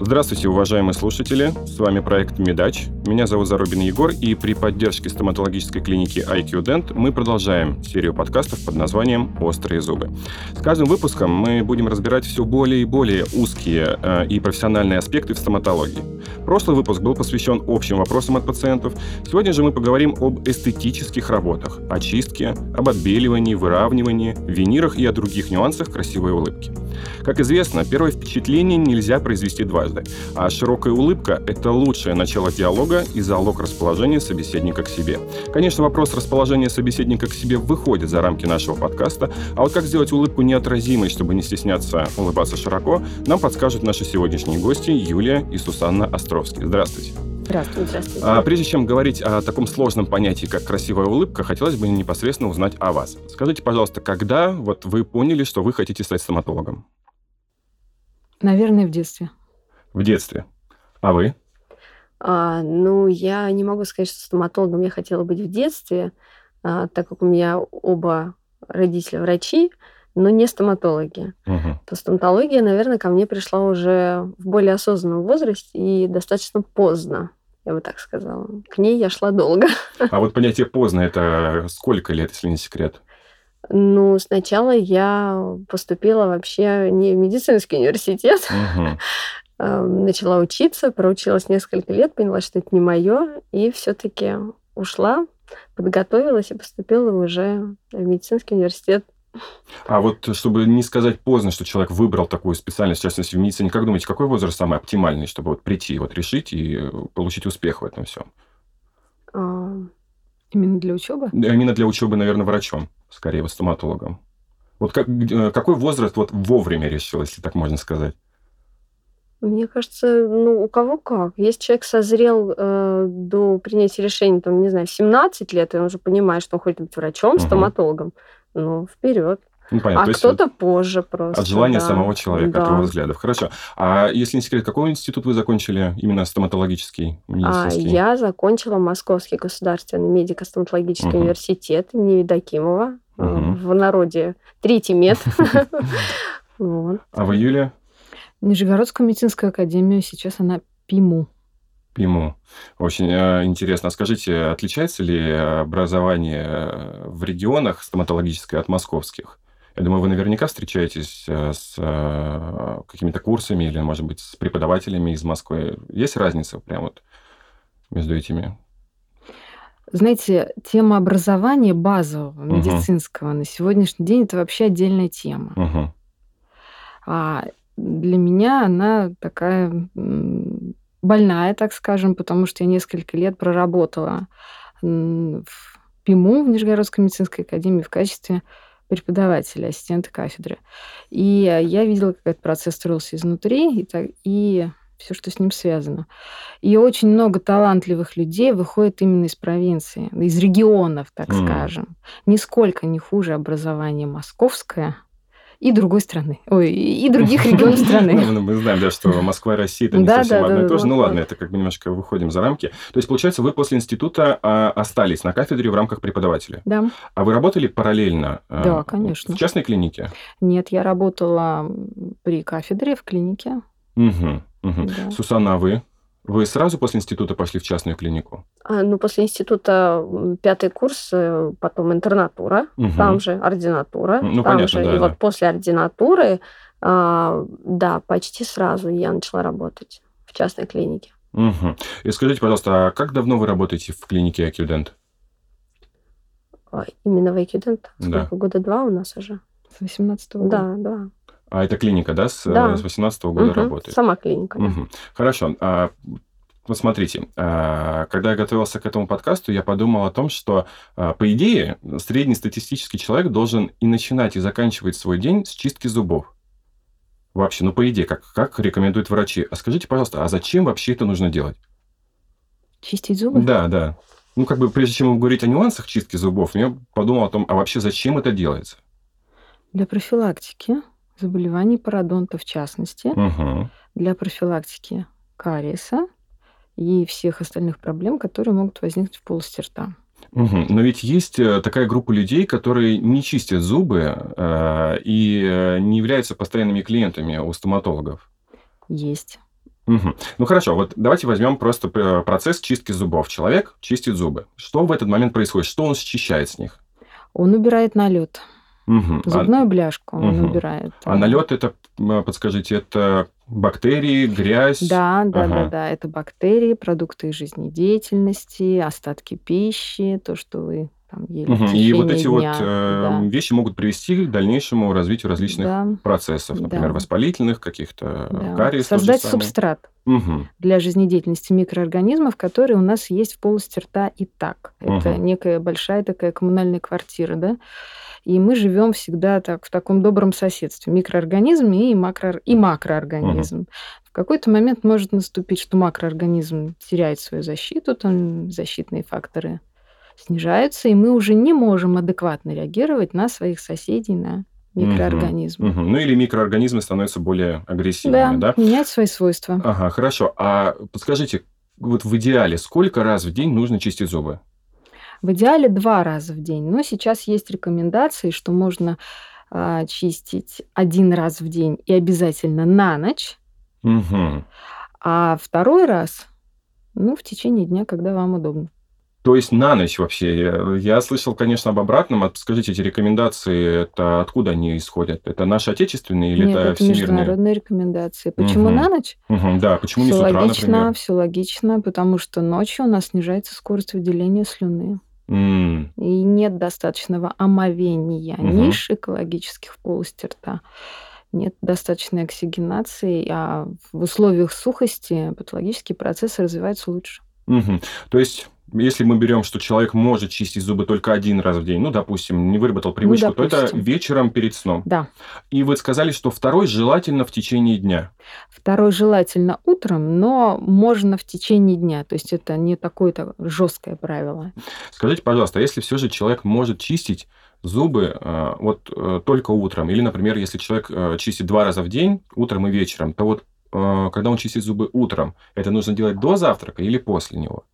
Здравствуйте, уважаемые слушатели. С вами проект «Медач». Меня зовут Зарубин Егор, и при поддержке стоматологической клиники IQ Dent мы продолжаем серию подкастов под названием «Острые зубы». С каждым выпуском мы будем разбирать все более и более узкие э, и профессиональные аспекты в стоматологии. Прошлый выпуск был посвящен общим вопросам от пациентов. Сегодня же мы поговорим об эстетических работах, о чистке, об отбеливании, выравнивании, винирах и о других нюансах красивой улыбки. Как известно, первое впечатление нельзя произвести дважды, а широкая улыбка – это лучшее начало диалога и залог расположения собеседника к себе. Конечно, вопрос расположения собеседника к себе выходит за рамки нашего подкаста, а вот как сделать улыбку неотразимой, чтобы не стесняться улыбаться широко, нам подскажут наши сегодняшние гости Юлия и Сусанна Островские. Здравствуйте. Здравствуйте. Здравствуйте. А, прежде чем говорить о таком сложном понятии, как красивая улыбка, хотелось бы непосредственно узнать о вас. Скажите, пожалуйста, когда вот вы поняли, что вы хотите стать стоматологом? Наверное, в детстве. В детстве. А вы? А, ну, я не могу сказать, что стоматологом я хотела быть в детстве, а, так как у меня оба родителя врачи, но не стоматологи. Угу. То стоматология, наверное, ко мне пришла уже в более осознанном возрасте и достаточно поздно, я бы так сказала. К ней я шла долго. А вот понятие поздно это сколько лет, если не секрет? Ну, сначала я поступила вообще не в медицинский университет. Угу. Начала учиться, проучилась несколько лет, поняла, что это не мое, и все-таки ушла, подготовилась и поступила уже в медицинский университет. А вот чтобы не сказать поздно, что человек выбрал такую специальность, в частности, в медицине, как думаете, какой возраст самый оптимальный, чтобы вот прийти, вот решить и получить успех в этом всем? А, Именно для учебы? Именно для учебы, наверное, врачом, скорее, стоматологом. Вот как, э, какой возраст вот вовремя решил, если так можно сказать? Мне кажется, ну, у кого как. Если человек созрел э, до принятия решения, там, не знаю, в 17 лет, и он уже понимает, что он хочет быть врачом, угу. стоматологом, ну, вперед. Ну, понятно. А То кто-то вот позже просто. От желания да. самого человека, да. от его взглядов. Хорошо. А если не секрет, какой институт вы закончили именно стоматологический? А, я закончила Московский государственный медико-стоматологический угу. университет имени Евдокимова. Угу. В народе третий мед. А вы, Юлия? Нижегородская медицинская академия, сейчас она ПИМУ. ПИМУ. Очень э, интересно. Скажите, отличается ли образование в регионах стоматологическое от московских? Я думаю, вы наверняка встречаетесь э, с э, какими-то курсами или, может быть, с преподавателями из Москвы. Есть разница прямо вот между этими? Знаете, тема образования базового, медицинского угу. на сегодняшний день это вообще отдельная тема. Угу. А для меня она такая больная, так скажем, потому что я несколько лет проработала в ПИМУ, в Нижегородской медицинской академии, в качестве преподавателя, ассистента кафедры. И я видела, как этот процесс строился изнутри, и, так, и все, что с ним связано. И очень много талантливых людей выходит именно из провинции, из регионов, так mm. скажем. Нисколько не хуже образование московское – и другой страны. Ой, и других регионов страны. Ну, мы знаем, да, что Москва и Россия это не совсем одно и то же. Ну ладно, это как бы немножко выходим за рамки. То есть, получается, вы после института а, остались на кафедре в рамках преподавателя. Да. А вы работали параллельно? А, да, конечно. В частной клинике? Нет, я работала при кафедре в клинике. Угу, угу. Сусанна, а вы? Вы сразу после института пошли в частную клинику? А, ну, после института пятый курс, э, потом интернатура, угу. там же ординатура. Ну, там понятно, же. да. И да. вот после ординатуры, а, да, почти сразу я начала работать в частной клинике. Угу. И скажите, пожалуйста, а как давно вы работаете в клинике Акюдент? Именно в Акюдент? Да. Сколько? Года два у нас уже. С 18 года? Да, да. А это клиника, да, с, да. с 18 -го года угу. работает? Сама клиника. Угу. Хорошо. А, вот смотрите, а, когда я готовился к этому подкасту, я подумал о том, что, а, по идее, среднестатистический человек должен и начинать, и заканчивать свой день с чистки зубов. Вообще, ну, по идее, как, как рекомендуют врачи. А скажите, пожалуйста, а зачем вообще это нужно делать? Чистить зубы? Да, да. Ну, как бы, прежде чем говорить о нюансах чистки зубов, я подумал о том, а вообще зачем это делается? Для профилактики заболеваний пародонта в частности, угу. для профилактики кариеса и всех остальных проблем, которые могут возникнуть в полости рта. Угу. Но ведь есть э, такая группа людей, которые не чистят зубы э, и э, не являются постоянными клиентами у стоматологов. Есть. Мгм. Ну хорошо, вот давайте возьмем просто п- процесс чистки зубов. Человек чистит зубы. Что в этот момент происходит? Что он счищает с них? Он убирает налет. А, Зубную бляшку он Мгм. убирает. а налет это, подскажите, это бактерии, грязь? Да, да, Ага. да, да. Это бактерии, продукты жизнедеятельности, остатки пищи, то, что вы там ели Мгм. И вот эти вот дня. э, Да. вещи могут привести к дальнейшему развитию различных Да, процессов, например, Да. воспалительных, каких-то да. кариес. Создать субстрат для жизнедеятельности микроорганизмов, которые у нас есть в полости рта и так. Это Мгм. некая большая такая коммунальная квартира, да. И мы живем всегда так, в таком добром соседстве. Микроорганизм и, макро, и макроорганизм. В какой-то момент может наступить, что макроорганизм теряет свою защиту, там защитные факторы снижаются, и мы уже не можем адекватно реагировать на своих соседей, на микроорганизмы. Мгм. Ну или микроорганизмы становятся более агрессивными, да? менять свои свойства. Ага, хорошо. А подскажите, вот в идеале сколько раз в день нужно чистить зубы? В идеале два раза в день. Но сейчас есть рекомендации, что можно а, чистить один раз в день и обязательно на ночь, Мгм. а второй раз ну, в течение дня, когда вам удобно. То есть на ночь вообще. Я, слышал, конечно, об обратном. А Скажите, эти рекомендации, это откуда они исходят? Это наши отечественные или Нет, это, это всемирные? международные рекомендации. Почему Мгм. на ночь? Мгм, да, почему не все с утра, логично, например? все логично, потому что ночью у нас снижается скорость выделения слюны. М, И нет достаточного омовения Мгм. ниш экологических в полости рта. Нет достаточной оксигенации, а в условиях сухости патологические процессы развиваются лучше. мгм. То есть, если мы берем, что человек может чистить зубы только один раз в день, ну, допустим, не выработал привычку, то это Ну, вечером перед сном. Да. И вы сказали, что второй желательно в течение дня. Второй желательно утром, но можно в течение дня. То есть это не такое-то жесткое правило. Скажите, пожалуйста, а если все же человек может чистить зубы э, вот э, только утром, или, например, если человек э, чистит два раза в день, утром и вечером, то вот когда он чистит зубы утром, это нужно делать до завтрака или после него?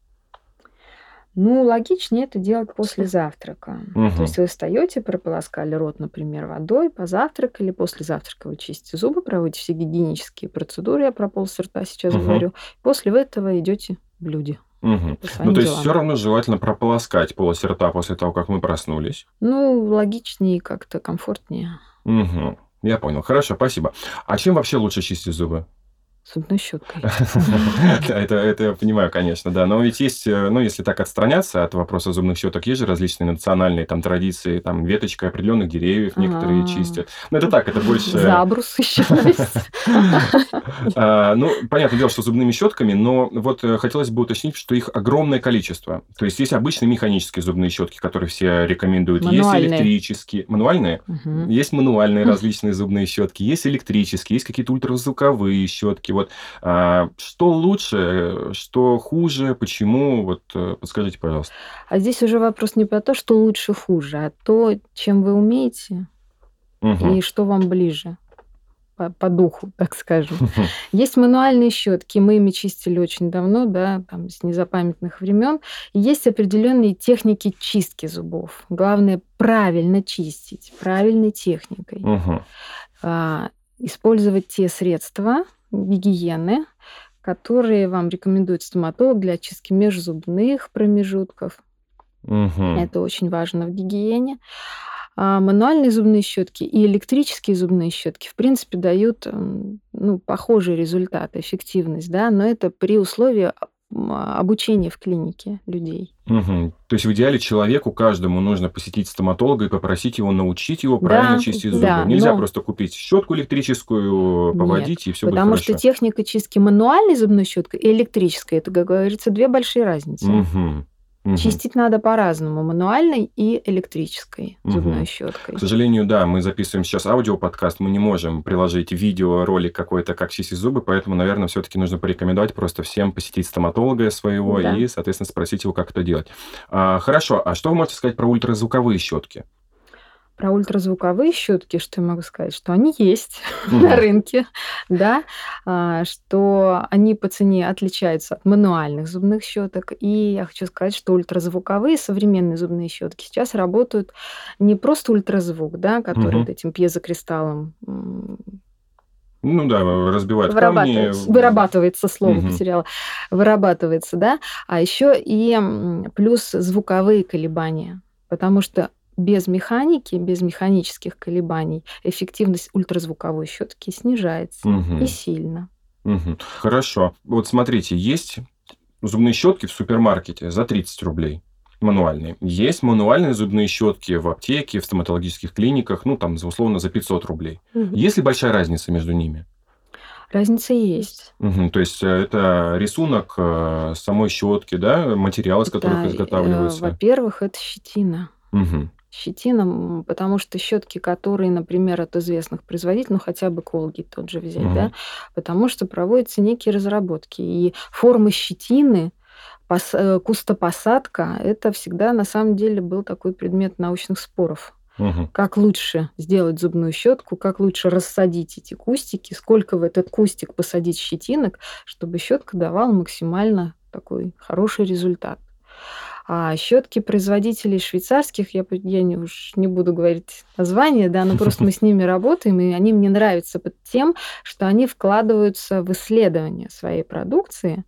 Ну, логичнее это делать после завтрака. Мгм. То есть вы встаете, прополоскали рот, например, водой, позавтракали, после завтрака вы чистите зубы, проводите все гигиенические процедуры, я про полость рта сейчас Мгм. говорю. После этого идете в люди. Своим Ну, то есть делам. все равно желательно прополоскать полость рта после того, как мы проснулись. Ну, логичнее и как-то комфортнее. Мгм. Я понял. Хорошо, спасибо. А чем вообще лучше чистить зубы? Зубной щеткой. Это, это я понимаю, конечно, да. Но ведь есть, э, ну, если так отстраняться от вопроса зубных щеток, есть же различные национальные там традиции, там веточкой определенных деревьев некоторые А. чистят. Ну, это так, это больше... Забрус еще. А, Ну, понятное дело, что зубными щетками, но вот э, хотелось бы уточнить, что их огромное количество. То есть есть обычные механические зубные щетки, которые все рекомендуют. Есть электрические. Мануальные? Есть мануальные различные зубные щетки, есть электрические, есть какие-то ультразвуковые щетки. Вот а, что лучше, что хуже, почему? Вот э, подскажите, пожалуйста. А здесь уже вопрос не про то, что лучше, хуже, а то, чем вы умеете Мгм. и что вам ближе по, по духу, так скажем. Есть мануальные щетки, мы ими чистили очень давно, да, там с незапамятных времен. Есть определенные техники чистки зубов. Главное правильно чистить, правильной техникой. Мгм. А, использовать те средства гигиены, которые вам рекомендует стоматолог для очистки межзубных промежутков. Мгм. Это очень важно в гигиене. А мануальные зубные щетки и электрические зубные щетки, в принципе, дают м, ну, похожий результат, эффективность, да, но это при условии а, м, обучения в клинике людей. Мгм. То есть в идеале человеку каждому нужно посетить стоматолога и попросить его научить его правильно Да, чистить зубы. да, Нельзя но- просто купить щетку электрическую, Нет, поводить и все будет Потому хорошо. что техника чистки мануальной зубной щеткой и электрической, это, как говорится, две большие разницы. Мгм. Мгм. Чистить надо по-разному, мануальной и электрической Мгм. зубной щеткой. К сожалению, да, мы записываем сейчас аудиоподкаст, мы не можем приложить видео, ролик какой-то, как чистить зубы, поэтому, наверное, все-таки нужно порекомендовать просто всем посетить стоматолога своего Да. и, соответственно, спросить его, как это делать. А, хорошо, а что вы можете сказать про ультразвуковые щетки? Про ультразвуковые щетки, что я могу сказать, что они есть Мгм. на рынке, да, а, что они по цене отличаются от мануальных зубных щеток. И я хочу сказать, что ультразвуковые современные зубные щетки сейчас работают не просто ультразвук, да, который Мгм. вот этим пьезокристаллом Ну да, разбивают камни. Вырабатывается. Вырабатывается, слово Мгм. потеряла. Вырабатывается, да. А еще и плюс звуковые колебания. Потому что без механики, без механических колебаний эффективность ультразвуковой щетки снижается. Мгм. И сильно. Мгм. Хорошо. Вот смотрите, есть зубные щетки в супермаркете за 30 рублей мануальные. Есть мануальные зубные щетки в аптеке, в стоматологических клиниках, ну, там, условно, за 500 рублей. Мгм. Есть ли большая разница между ними? Разница есть. Мгм. То есть э, это рисунок э, самой щетки, да, материал, из которых Да, э, изготавливается. Во-первых, это щетина. Мгм. Щетина, м, потому что щетки, которые, например, от известных производителей, ну хотя бы Colgate тот же взять, Мгм. да, потому что проводятся некие разработки. И формы щетины, пос- э, кустопосадка, это всегда на самом деле был такой предмет научных споров. Мгм. Как лучше сделать зубную щетку, как лучше рассадить эти кустики, сколько в этот кустик посадить щетинок, чтобы щетка давала максимально такой хороший результат. А щетки производителей швейцарских, я, я не, уж не буду говорить название, да, но просто мы с ними работаем, и они мне нравятся под тем, что они вкладываются в исследование своей продукции,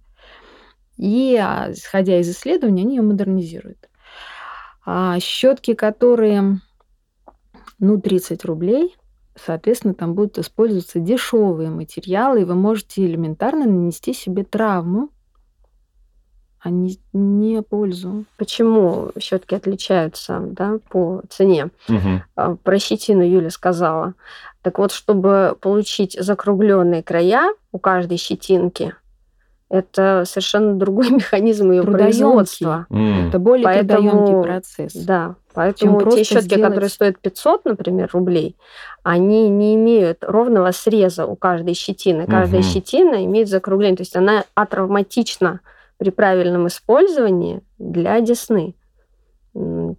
и, а, исходя из исследований, они ее модернизируют. А щетки, которые, ну, 30 рублей, соответственно, там будут использоваться дешевые материалы, и вы можете элементарно нанести себе травму, а не, не пользу. Почему щетки отличаются да, по цене? А, Про щетину Юля сказала. Так вот, чтобы получить закругленные края у каждой щетинки, это совершенно другой механизм ее производства. М. Это более Поэтому, трудоемкий процесс. Да, поэтому те щетки, которые сделать- стоят 500, например, рублей, они не имеют ровного среза у каждой щетины. Каждая Мгм. щетина имеет закругление, то есть она атравматична при правильном использовании для десны,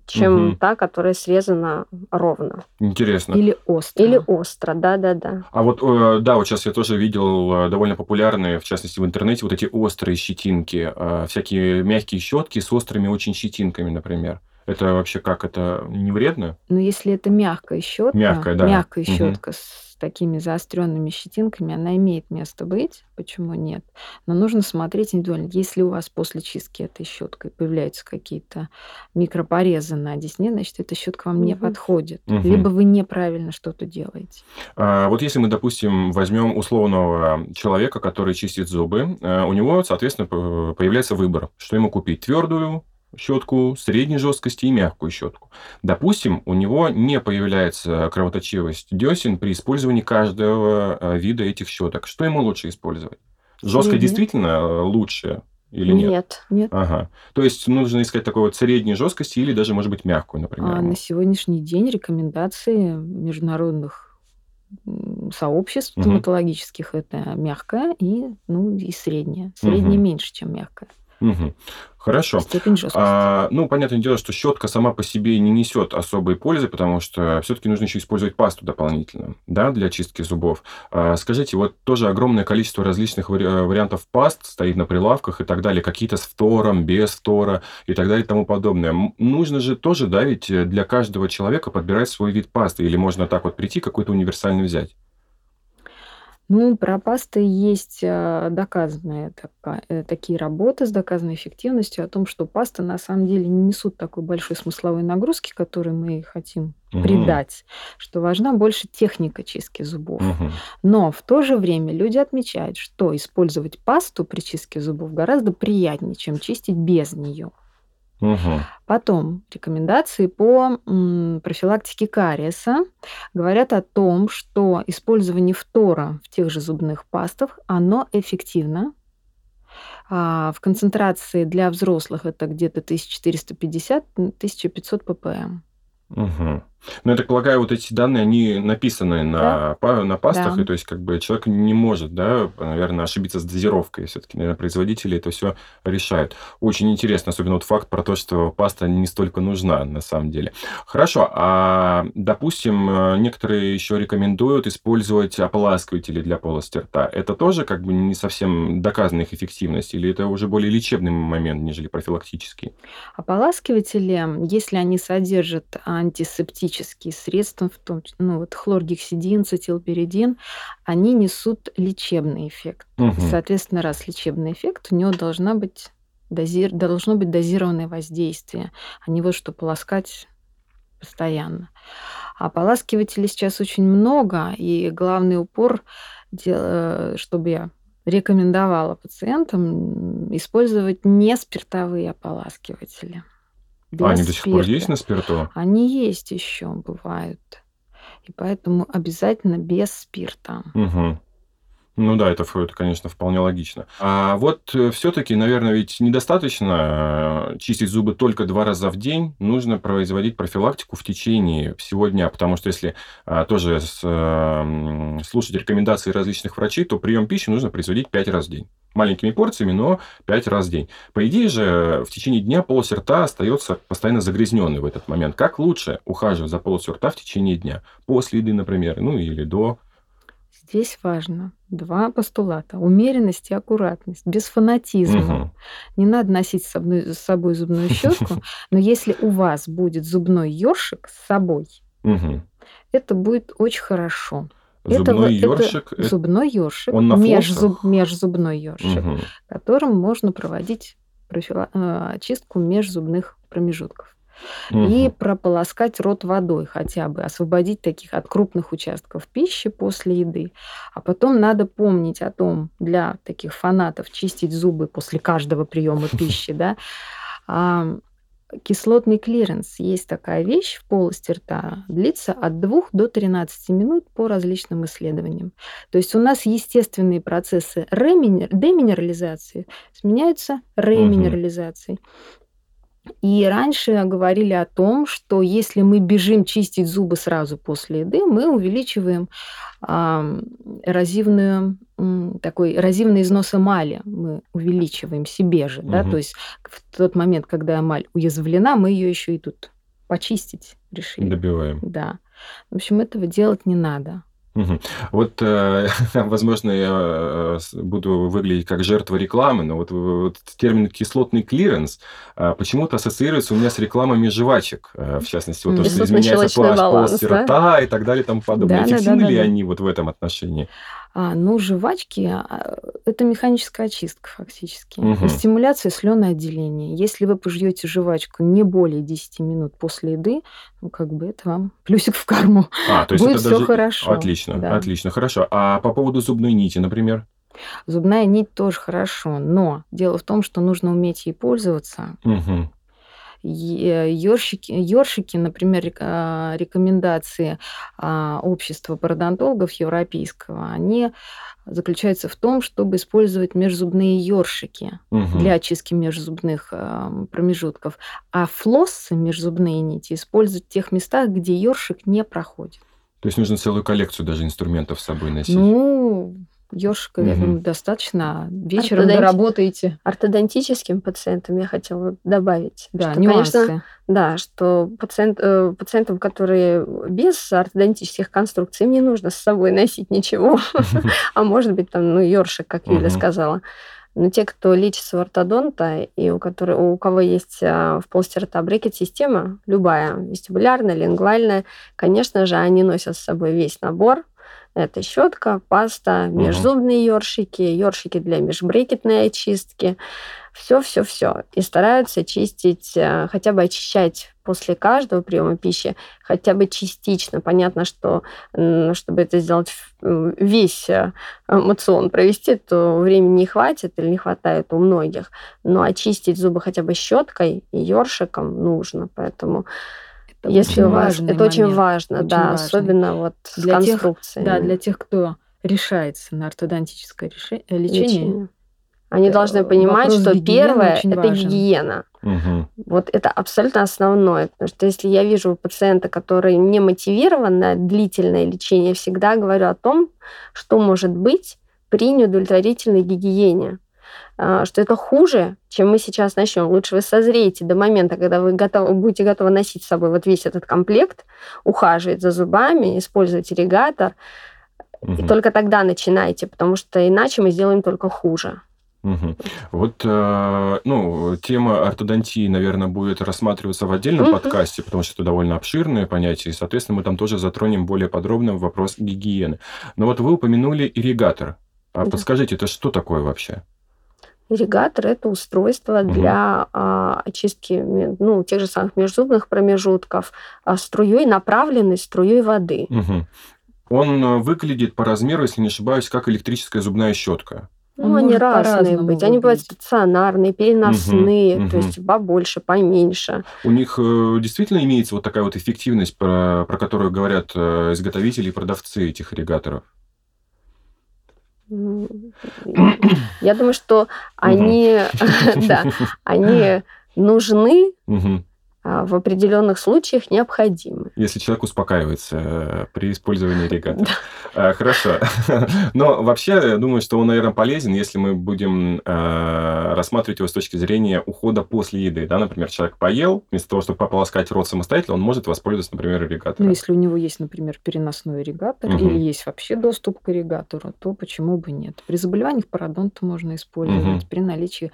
чем Мгм. та, которая срезана ровно. Интересно. Или остро. Или остро, да-да-да. А вот, э, да, вот сейчас я тоже видел э, довольно популярные, в частности, в интернете, вот эти острые щетинки, э, всякие мягкие щетки с острыми очень щетинками, например. Это вообще как? Это не вредно? Но если это мягкая щетка, Мягкая, да. мягкая Мгм. щетка с такими заостренными щетинками, она имеет место быть. Почему нет? Но нужно смотреть индивидуально. Если у вас после чистки этой щеткой появляются какие-то микропорезы на десне, значит, эта щетка вам не Мгм. подходит. Мгм. Либо вы неправильно что-то делаете. А, Вот если мы, допустим, возьмем условного человека, который чистит зубы, э, у него, соответственно, появляется выбор, что ему купить: твердую щетку, средней жесткости и мягкую щетку. Допустим, у него не появляется кровоточивость десен при использовании каждого э, вида этих щеток. Что ему лучше использовать? Жесткая Средняя. действительно э, лучше или нет? Нет. Нет. Ага. То есть нужно искать такой вот средней жесткости или даже, может быть, мягкую, например. А на сегодняшний день рекомендации международных сообществ Мгм. стоматологических это мягкая и, ну, и средняя. Средняя Мгм. меньше, чем мягкая. Мгм. Хорошо. Степень жесткости. А, ну, понятное дело, что щетка сама по себе не несет особой пользы, потому что все-таки нужно еще использовать пасту дополнительно, да, для чистки зубов. А, скажите, вот тоже огромное количество различных вари- вариантов паст стоит на прилавках и так далее, какие-то с фтором, без фтора и так далее и тому подобное. Нужно же тоже, да, ведь э, для каждого человека подбирать свой вид пасты, или можно так вот прийти, какой-то универсальный взять? Ну, про пасты есть э, доказанные э, такие работы с доказанной эффективностью о том, что пасты на самом деле не несут такой большой смысловой нагрузки, которую мы хотим Мгм. придать, что важна больше техника чистки зубов. Мгм. Но в то же время люди отмечают, что использовать пасту при чистке зубов гораздо приятнее, чем чистить без нее. Мгм. Потом рекомендации по профилактике кариеса говорят о том, что использование фтора в тех же зубных пастах, оно эффективно. А, в концентрации для взрослых это где-то 1450-1500 ppm. Мгм. Ну, я так полагаю, вот эти данные, они написаны на, па- на пастах, Да. и то есть как бы человек не может, да, наверное, ошибиться с дозировкой. Все-таки, наверное, производители это все решают. Очень интересно, особенно вот факт про то, что паста не столько нужна на самом деле. Хорошо, а допустим, э, некоторые еще рекомендуют использовать ополаскиватели для полости рта. Это тоже как бы не совсем доказанная их эффективность, или это уже более лечебный момент, нежели профилактический? Ополаскиватели, если они содержат антисептические наркотические средства, в том, ну вот хлоргексидин, цетилперидин, они несут лечебный эффект. Мгм. Соответственно, раз лечебный эффект, у него должна быть дози- должно быть дозированное воздействие, а не вот что полоскать постоянно. А поласкивателей сейчас очень много, и главный упор, э, чтобы я рекомендовала пациентам использовать не спиртовые ополаскиватели. А они Без до сих пор есть спирта. на спирту? Они есть еще, бывают. И поэтому обязательно без спирта. Мгм. Ну да, это, это, конечно, вполне логично. А вот все-таки, наверное, ведь недостаточно э, чистить зубы только два раза в день. Нужно производить профилактику в течение всего дня, потому что если а, тоже э, слушать рекомендации различных врачей, то прием пищи нужно производить пять раз в день. Маленькими порциями, но пять раз в день. По идее же, в течение дня полость рта остается постоянно загрязненной в этот момент. Как лучше ухаживать за полостью рта в течение дня? После еды, например, ну или до. Здесь важно два постулата. Умеренность и аккуратность, без фанатизма. Мгм. Не надо носить с собой, с собой зубную щетку, но если у вас будет зубной ёршик с собой, это будет очень хорошо. Зубной это ёршик. э, Зубной ёршик, он на межзуб- флоссах? межзубной ёршик, которым можно проводить профила- э, очистку межзубных промежутков. И Мгм. прополоскать рот водой хотя бы, освободить таких от крупных участков пищи после еды. А потом надо помнить о том, для таких фанатов чистить зубы после каждого приема пищи, да, кислотный клиренс. Есть такая вещь в полости рта, длится от 2 до 13 минут по различным исследованиям. То есть у нас естественные процессы реминер- деминерализации сменяются реминерализацией. И раньше говорили о том, что если мы бежим чистить зубы сразу после еды, мы увеличиваем ам, эрозивную, такой эрозивный износ эмали. Мы увеличиваем себе же. Да? Мгм. То есть в тот момент, когда эмаль уязвлена, мы ее еще и тут почистить решили. Добиваем. Да. В общем, этого делать не надо. Вот, э, возможно, я э, буду выглядеть как жертва рекламы, но вот, вот термин кислотный клиренс э, почему-то ассоциируется у меня с рекламами жвачек, э, в частности, вот то, что изменяется баланс, полости да? рта и так далее и тому подобное. Да, Эффективны да, ли да, да. они вот в этом отношении? А, ну, жвачки а, это механическая очистка фактически. И стимуляция слюноотделения. Если вы пожуете жвачку не более 10 минут после еды, ну, как бы это вам плюсик в карму. А, то есть Будет это всё даже... хорошо. Отлично, Да. отлично, хорошо. А по поводу зубной нити, например? Зубная нить тоже хорошо, но дело в том, что нужно уметь ей пользоваться. Мгм. Ёршики, ёршики, например, рек- а, рекомендации а, общества пародонтологов европейского, они заключаются в том, чтобы использовать межзубные ёршики Мгм. для очистки межзубных ам, промежутков, а флоссы, межзубные нити, использовать в тех местах, где ёршик не проходит. То есть нужно целую коллекцию даже инструментов с собой носить. Ну, ёршика, я Мгм. думаю, достаточно. Вечером Ортодонти- доработаете. Ортодонтическим пациентам я хотела добавить, Да, что, нюансы. конечно, да, что пациент, э, пациентам, которые без ортодонтических конструкций, им не нужно с собой носить ничего, а может быть там, ну, ёршик, как Юля сказала. Но те, кто лечится у ортодонта и у, которых, у кого есть а, в полости рта брекет-система, любая, вестибулярная, лингвальная, конечно же, они носят с собой весь набор. Это щетка, паста, межзубные ёршики, ёршики для межбрекетной очистки. Все-все-все. И стараются чистить, э, хотя бы очищать после каждого приема пищи, хотя бы частично. Понятно, что чтобы это сделать в- весь э, мацион провести, то времени не хватит или не хватает у многих. Но очистить зубы хотя бы щеткой и ёршиком нужно. Поэтому Это если очень у вас... Это очень момент. важно, Очень да, важный. особенно вот с Для тех- конструкцией. Да, для тех, кто решается на ортодонтическое реше- э, лечение. Они Э, должны понимать, что первое очень это важен. гигиена. Мгм. Вот это абсолютно основное. Потому что если я вижу пациента, который не мотивирован на длительное лечение, я всегда говорю о том, что может быть при неудовлетворительной гигиене. А, Что это хуже, чем мы сейчас начнем. Лучше вы созреете до момента, когда вы готовы, будете готовы носить с собой вот весь этот комплект, ухаживать за зубами, использовать ирригатор. И Мгм. только тогда начинайте, потому что иначе мы сделаем только хуже. Мгм. Вот, э, ну, тема ортодонтии, наверное, будет рассматриваться в отдельном Мгм. подкасте, потому что это довольно обширное понятие, и, соответственно, мы там тоже затронем более подробно вопрос гигиены. Но вот вы упомянули ирригатор. А Да. подскажите, это что такое вообще? Ирригатор – это устройство Мгм. для а, очистки ну, тех же самых межзубных промежутков а, струей, направленной струей воды. Мгм. Он э, выглядит по размеру, если не ошибаюсь, как электрическая зубная щетка. Ну, Он они разные по-разному быть. Они бывают стационарные, переносные, Мгм, то мгм. есть побольше, поменьше. У них э, действительно имеется вот такая вот эффективность, про, про которую говорят э, изготовители и продавцы этих ирригаторов? Я думаю, что они, да, они нужны, в определенных случаях необходимы. Если человек успокаивается э, при использовании ирригатора. А, Хорошо. Но вообще, я думаю, что он, наверное, полезен, если мы будем э, рассматривать его с точки зрения ухода после еды. Да, например, человек поел, вместо того, чтобы пополоскать рот самостоятельно, он может воспользоваться, например, Ну, ирригатором. если у него есть, например, переносной ирригатор Мгм. или есть вообще доступ к ирригатору, то почему бы нет? При заболеваниях пародонта можно использовать, при наличии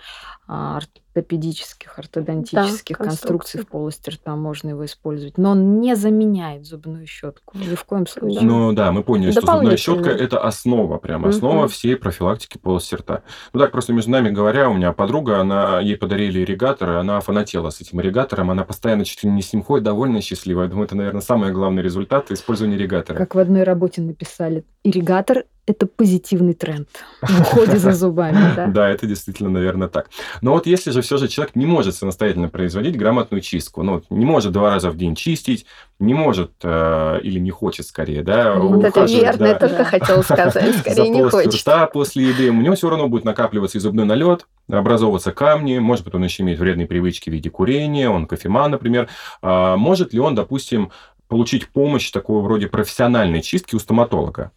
а, ортопедических, ортодонтических Да, конструкций в полости рта можно его использовать. Но он не заменяет зубную щетку ни в коем случае. Ну да, мы поняли, что зубная щетка это основа, прям основа Мгм. всей профилактики полости рта. Ну так, просто между нами говоря, у меня подруга, она, ей подарили ирригатор, и она фанатела с этим ирригатором, она постоянно чуть ли не с ним ходит, довольно счастливая. Я думаю, это, наверное, самый главный результат использования ирригатора. Как в одной работе написали, ирригатор – это позитивный тренд в уходе за зубами. Да. Да, это действительно, наверное, так. Но вот если же все же человек не может самостоятельно производить грамотную чистку, ну, не может два раза в день чистить, не может э, или не хочет скорее, да, Вот это верно, я только хотела сказать, за скорее не хочет. рта после еды, у него все равно будет накапливаться и зубной налет, образовываться камни, может быть, он еще имеет вредные привычки в виде курения, он кофеман, например. А может ли он, допустим, получить помощь такого вроде профессиональной чистки у стоматолога?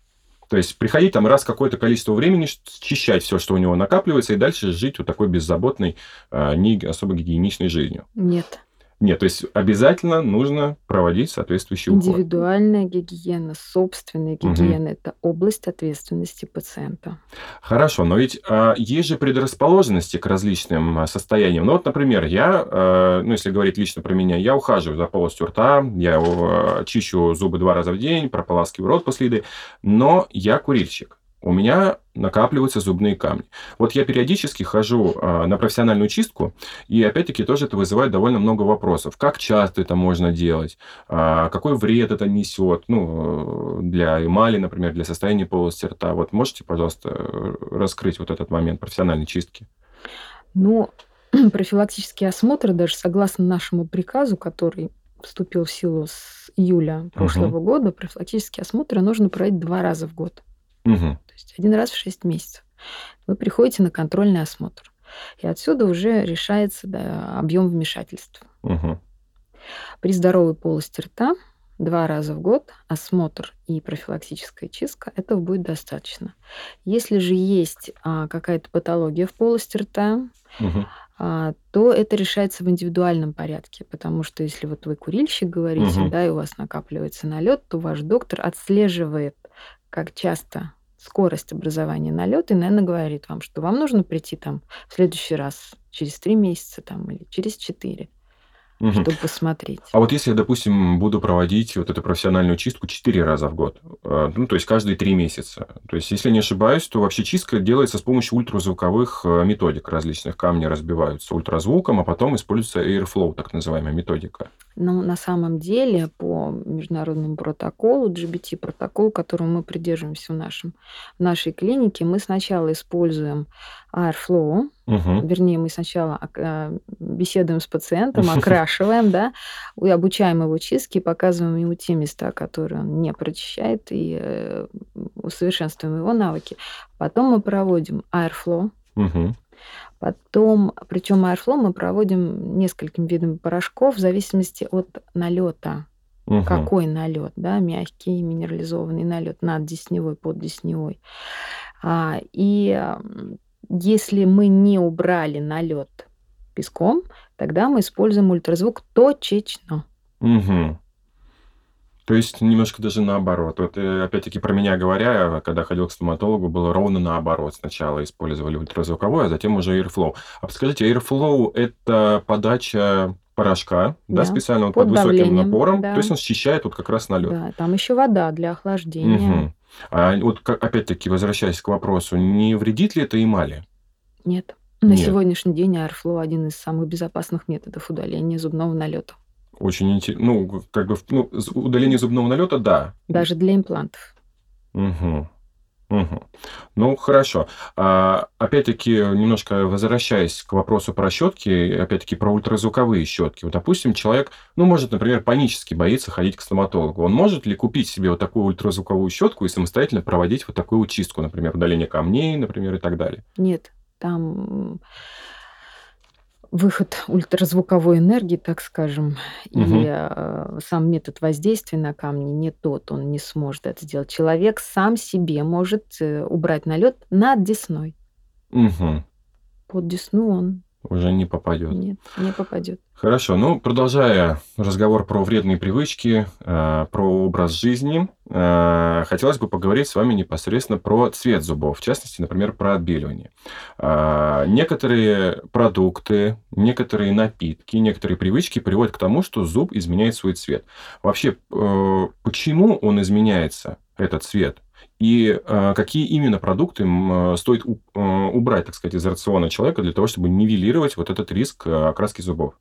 То есть приходить там раз какое-то количество времени, счищать все, что у него накапливается, и дальше жить вот такой беззаботной, а, не особо гигиеничной жизнью. Нет. Нет, то есть обязательно нужно проводить соответствующий уход. Индивидуальная гигиена, собственная гигиена – это область ответственности пациента. Хорошо, но ведь а, есть же предрасположенности к различным а, состояниям. Ну вот, например, я, а, ну если говорить лично про меня, я ухаживаю за полостью рта, я а, чищу зубы два раза в день, прополаскиваю рот после еды, но я курильщик. У меня накапливаются зубные камни. Вот я периодически хожу а, на профессиональную чистку, и опять-таки тоже это вызывает довольно много вопросов. Как часто это можно делать? А, какой вред это несет? Ну, для эмали, например, для состояния полости рта. Вот можете, пожалуйста, раскрыть вот этот момент профессиональной чистки? Но профилактические осмотры, даже согласно нашему приказу, который вступил в силу с июля прошлого года, профилактические осмотры нужно проводить два раза в год. Мгм. То есть один раз в 6 месяцев. Вы приходите на контрольный осмотр. И отсюда уже решается да, объем вмешательств. Мгм. При здоровой полости рта два раза в год осмотр и профилактическая чистка этого будет достаточно. Если же есть а, какая-то патология в полости рта, Мгм. а, то это решается в индивидуальном порядке, потому что если вот вы курильщик говорите, Мгм. да, и у вас накапливается налет, то ваш доктор отслеживает, как часто скорость образования налета, и, наверное, говорит вам, что вам нужно прийти там в следующий раз через три месяца там, или через четыре, Мгм. чтобы посмотреть. А вот если я, допустим, буду проводить вот эту профессиональную чистку 4 раза в год, э, ну, то есть каждые 3 месяца, то есть, если не ошибаюсь, то вообще чистка делается с помощью ультразвуковых э, методик различных. Камни разбиваются ультразвуком, а потом используется Airflow, так называемая методика. Но на самом деле по международному протоколу, GBT-протокол, которому мы придерживаемся в, нашем, в нашей клинике, мы сначала используем Airflow, Мгм. вернее, мы сначала ок- э, беседуем с пациентом, окрашиваем, да, и обучаем его чистке, показываем ему те места, которые он не прочищает, и э, усовершенствуем его навыки. Потом мы проводим Airflow, Мгм. Потом, причем Airflow мы проводим несколькими видами порошков в зависимости от налета. Мгм. Какой налет, да, мягкий, минерализованный налет, наддесневой, поддесневой. А, и если мы не убрали налет песком, тогда мы используем ультразвук точечно. Мгм. То есть немножко даже наоборот. Вот э, опять-таки про меня говоря, когда ходил к стоматологу, было ровно наоборот. Сначала использовали ультразвуковой, а затем уже Airflow. А подскажите, Airflow – это подача порошка, да, Да, специально вот под под высоким напором, да. то есть он счищает вот как раз налет. Да, там еще вода для охлаждения. Мгм. А вот опять-таки, возвращаясь к вопросу, не вредит ли это эмали? Нет. На Нет. сегодняшний день Airflow один из самых безопасных методов удаления зубного налета. Очень интересно. Ну, как бы, ну, удаление зубного налета, да. Даже для имплантов. Мгм. Мгм. Ну, хорошо. А, опять-таки, немножко возвращаясь к вопросу про щетки, опять-таки про ультразвуковые щетки. Вот, допустим, человек, ну, может, например, панически боится ходить к стоматологу. Он может ли купить себе вот такую ультразвуковую щетку и самостоятельно проводить вот такую чистку, например, удаление камней, например, и так далее? Нет, там выход ультразвуковой энергии, так скажем, Мгм. и э, сам метод воздействия на камни не тот, он не сможет это сделать. Человек сам себе может э, убрать налет над десной. Мгм. Под десну он Уже не попадет. нет, не попадет. Хорошо, ну, продолжая разговор про вредные привычки, э, про образ жизни, э, хотелось бы поговорить с вами непосредственно про цвет зубов, в частности, например, про отбеливание. А, Некоторые продукты, некоторые напитки, некоторые привычки приводят к тому, что зуб изменяет свой цвет. Вообще, э, почему он изменяется, этот цвет? И э, какие именно продукты э, стоит у- э, убрать, так сказать, из рациона человека для того, чтобы нивелировать вот этот риск окраски зубов?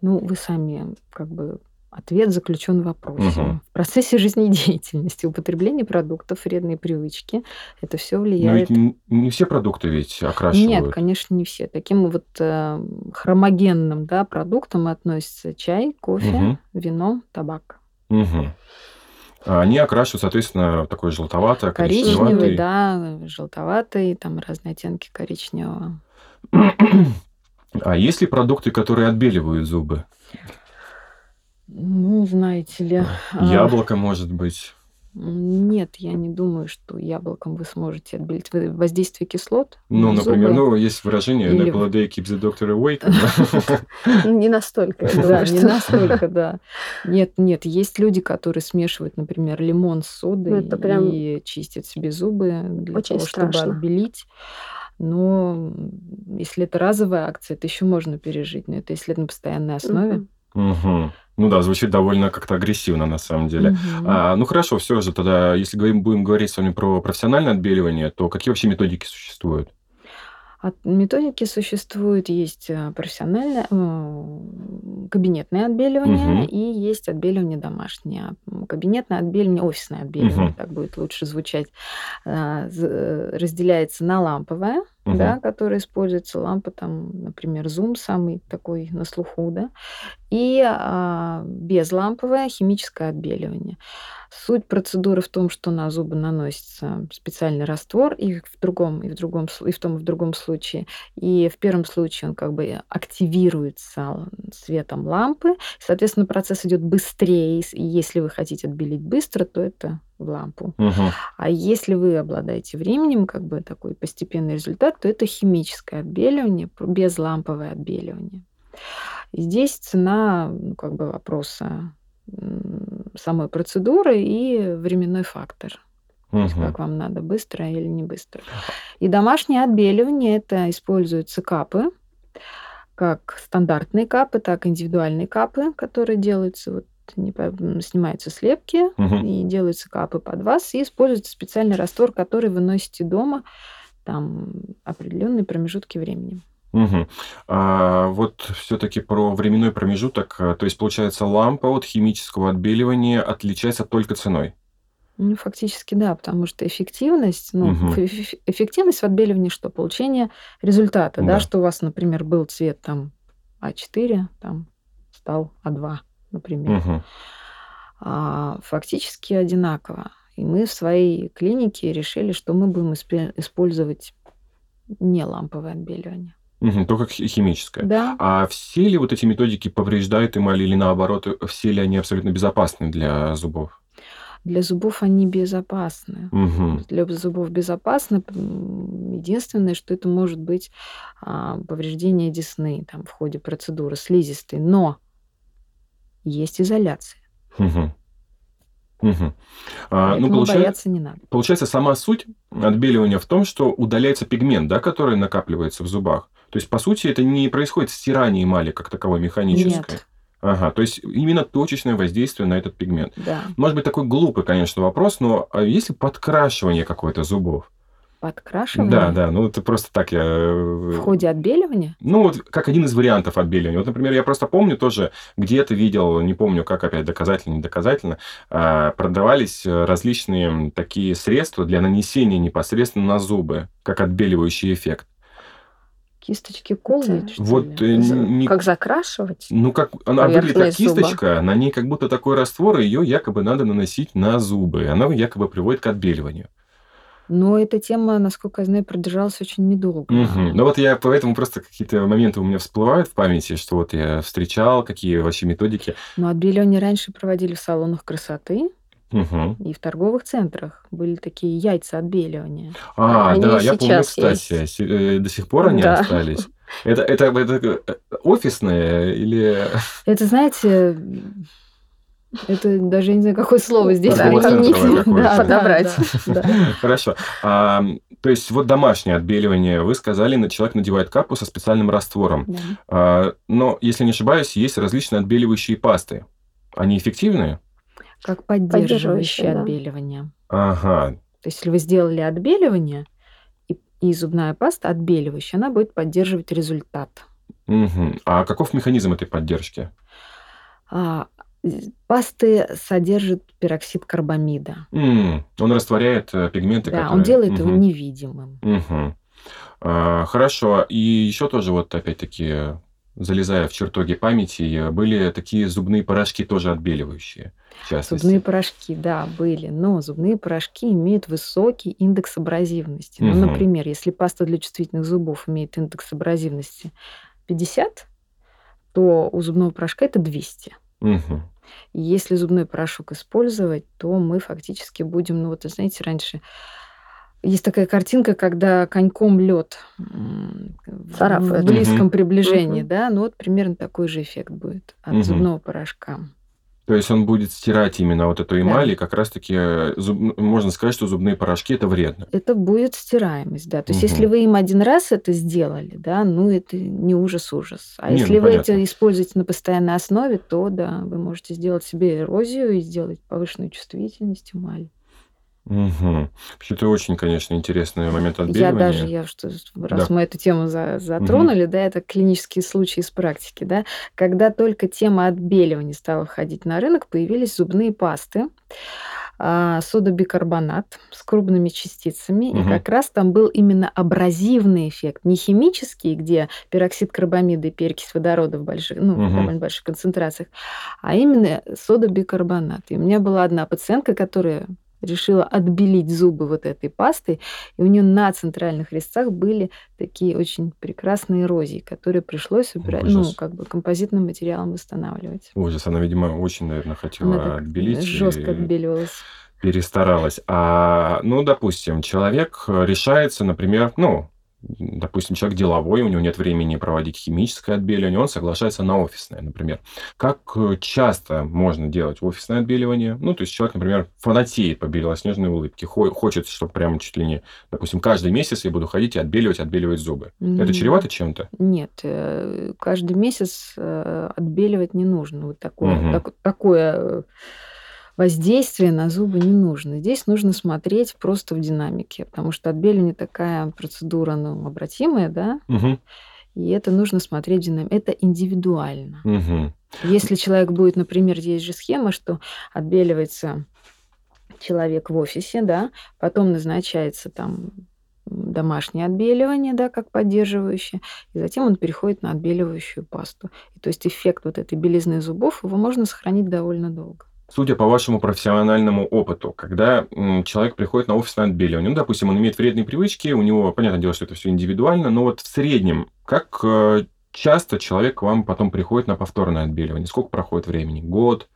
Ну, вы сами как бы ответ заключен в вопросе. Мгм. В процессе жизнедеятельности употребление продуктов, вредные привычки, это все Но влияет ведь н- не все продукты ведь окрашивают. Нет, конечно, не все. Таким вот э, хромогенным да, продуктам относятся чай, кофе, Мгм. вино, табак. Мгм. А Они окрашивают, соответственно, такой желтовато Коричневый, коричневатый. да, желтоватый, там разные оттенки коричневого. А есть ли продукты, которые отбеливают зубы? Ну, знаете ли... а, Яблоко, может быть. Нет, я не думаю, что яблоком вы сможете отбелить воздействие кислот. Ну, на например, зубы. ну, есть выражение Или- «Apple a day keeps the doctor away». как бы. Ну, Не настолько, я Да, думаю, не настолько, да. Нет, нет, есть люди, которые смешивают, например, лимон с содой Ну, и чистят себе зубы для того, чтобы страшно. отбелить. Но если это разовая акция, это еще можно пережить. Но это если это на постоянной основе. Мгм. Ну да, звучит довольно как-то агрессивно на самом деле. Мгм. А, ну хорошо, все же тогда, если говорим- будем говорить с вами про профессиональное отбеливание, то какие вообще методики существуют? От методики существует, есть э, профессиональное, кабинетное отбеливание Мгм. и есть отбеливание домашнее. Кабинетное отбеливание, офисное отбеливание, Мгм. так будет лучше звучать, з- э, разделяется на ламповое, Мгм. да, которое используется, лампа там, например, Zoom самый такой на слуху, да, и а, безламповое химическое отбеливание. Суть процедуры в том, что на зубы наносится специальный раствор, и в другом, и в другом, и в том, и в другом случае. И в первом случае он как бы активируется светом лампы, соответственно, процесс идет быстрее, и если вы хотите отбелить быстро, то это в лампу. Мгм. А если вы обладаете временем, как бы такой постепенный результат, то это химическое отбеливание, безламповое отбеливание. И здесь цена ну, как бы вопроса самой процедуры и временной фактор. То есть как вам надо, быстро или не быстро. И домашнее отбеливание, это используются капы, как стандартные капы, так и индивидуальные капы, которые делаются, вот, снимаются слепки, Мгм. и делаются капы под вас, и используется специальный раствор, который вы носите дома там определенные промежутки времени. Мгм. А вот все-таки про временной промежуток, то есть получается лампа от химического отбеливания отличается только ценой. Ну, фактически, да, потому что эффективность, ну, эф- эффективность в отбеливании что? Получение результата, да, Да. что у вас, например, был цвет там А4, там стал А2, например. А, фактически одинаково. И мы в своей клинике решили, что мы будем использовать не ламповое отбеливание. Мгм. Только хи- химическое. Да, А все ли вот эти методики повреждают эмаль или наоборот, все ли они абсолютно безопасны для зубов? для зубов они безопасны. Мгм. Для зубов безопасно. Единственное, что это может быть а, повреждение десны там, в ходе процедуры слизистой. Но есть изоляция. А, ну, получается, бояться не надо. получается, сама суть отбеливания в том, что удаляется пигмент, да, который накапливается в зубах. То есть, по сути, это не происходит стирание эмали как таковой механическое. Нет, Ага, то есть именно точечное воздействие на этот пигмент. да. Может быть, такой глупый, конечно, вопрос, но а есть ли подкрашивание какое-то зубов? Да, Подкрашивание да, ну это просто так я... в э, ходе отбеливания? Ну, вот как один из вариантов отбеливания. Вот, например, я просто помню тоже, где-то видел, не помню, как опять доказательно, не доказательно, а, продавались э, различные такие средства для нанесения непосредственно на зубы, как отбеливающий эффект. Кисточки Это что Вот ли? э, не- Как закрашивать? Ну, как она выглядит как Поверхность зуба. кисточка, на ней как будто такой раствор, и ее якобы надо наносить на зубы. Она якобы приводит к отбеливанию. Но эта тема, насколько я знаю, продержалась очень недолго. Мгм. Ну вот я поэтому просто какие-то моменты у меня всплывают в памяти, что вот я встречал, какие вообще методики. Но отбеливание раньше проводили в салонах красоты Мгм. и в торговых центрах. Были такие яйца отбеливания. А, Они да, я помню, кстати, есть. э, до сих пор они Да. остались. Это, это, это э, офисное или... Это, знаете, это даже я не знаю, какое слово здесь Да, Торгово-центровое применить. Да, Подобрать. да, да. Хорошо. А, то есть вот домашнее отбеливание, вы сказали, на- человек надевает капу со специальным раствором. Да. А, но, если не ошибаюсь, есть различные отбеливающие пасты. Они эффективные? Как поддерживающее отбеливание. Ага. То есть, если вы сделали отбеливание, и, и зубная паста отбеливающая, она будет поддерживать результат. Мгм. А каков механизм этой поддержки? А, пасты содержат пероксид карбамида. М, Он растворяет э, пигменты, Да, которые... он делает его Мгм. невидимым. Мгм. А, Хорошо. И еще тоже вот опять-таки, залезая в чертоги памяти, э, были такие зубные порошки тоже отбеливающие. Зубные порошки, да, были, но зубные порошки имеют высокий индекс абразивности. Ну, Мгм. например, если паста для чувствительных зубов имеет индекс абразивности 50, то у зубного порошка это 200. Мгм. Если зубной порошок использовать, то мы фактически будем, ну вот, знаете, раньше есть такая картинка, когда коньком лед в близком приближении, да, ну вот примерно такой же эффект будет от зубного порошка. То есть он будет стирать именно вот эту эмаль, и как раз-таки э, зуб- ну, можно сказать, что зубные порошки это вредно. Это будет стираемость, да. То есть, Мгм. если вы им один раз это сделали, да, ну это не ужас-ужас. А Не, ну, если вы понятно. это используете на постоянной основе, то да, вы можете сделать себе эрозию и сделать повышенную чувствительность эмали. Угу. Это очень, конечно, интересный момент Я отбеливания. даже, я что, раз Да. мы эту тему за- затронули, да, это клинические случаи из практики, да, когда только тема отбеливания стала входить на рынок, появились зубные пасты, а, содобикарбонат с крупными частицами, и Мгм. как раз там был именно абразивный эффект, не химический, где пероксид карбамида и перекись водорода в больших, ну, в Мгм. довольно больших концентрациях, а именно содобикарбонат. И у меня была одна пациентка, которая решила отбелить зубы вот этой пастой, и у нее на центральных резцах были такие очень прекрасные эрозии, которые пришлось убирать, ну, Ужас. как бы композитным материалом восстанавливать. Ужас. Она, видимо, очень, наверное, хотела Она отбелить. жестко и отбеливалась. Перестаралась. А, ну, допустим, человек решается, например, ну, допустим, человек деловой, у него нет времени проводить химическое отбеливание, он соглашается на офисное, например. Как э, часто можно делать офисное отбеливание? Ну, то есть человек, например, фанатеет по белоснежной улыбке, хо- хочет, чтобы прямо чуть ли не, допустим, каждый месяц я буду ходить и отбеливать, отбеливать зубы. Это М, чревато чем-то? Нет, э, каждый месяц э, отбеливать не нужно. Вот такое, Мгм. так- такое воздействие на зубы не нужно. Здесь нужно смотреть просто в динамике, потому что отбеливание такая процедура ну, обратимая, да, Мгм. и это нужно смотреть в динамике. Это индивидуально. Мгм. Если человек будет, например, есть же схема, что отбеливается человек в офисе, да, потом назначается там домашнее отбеливание, да, как поддерживающее, и затем он переходит на отбеливающую пасту. И то есть эффект вот этой белизны зубов, его можно сохранить довольно долго. Судя по вашему профессиональному опыту, когда человек приходит на офисное отбеливание, ну, допустим, он имеет вредные привычки, у него, понятное дело, что это все индивидуально, но вот в среднем, как э, часто человек к вам потом приходит на повторное отбеливание? Сколько проходит времени? Год?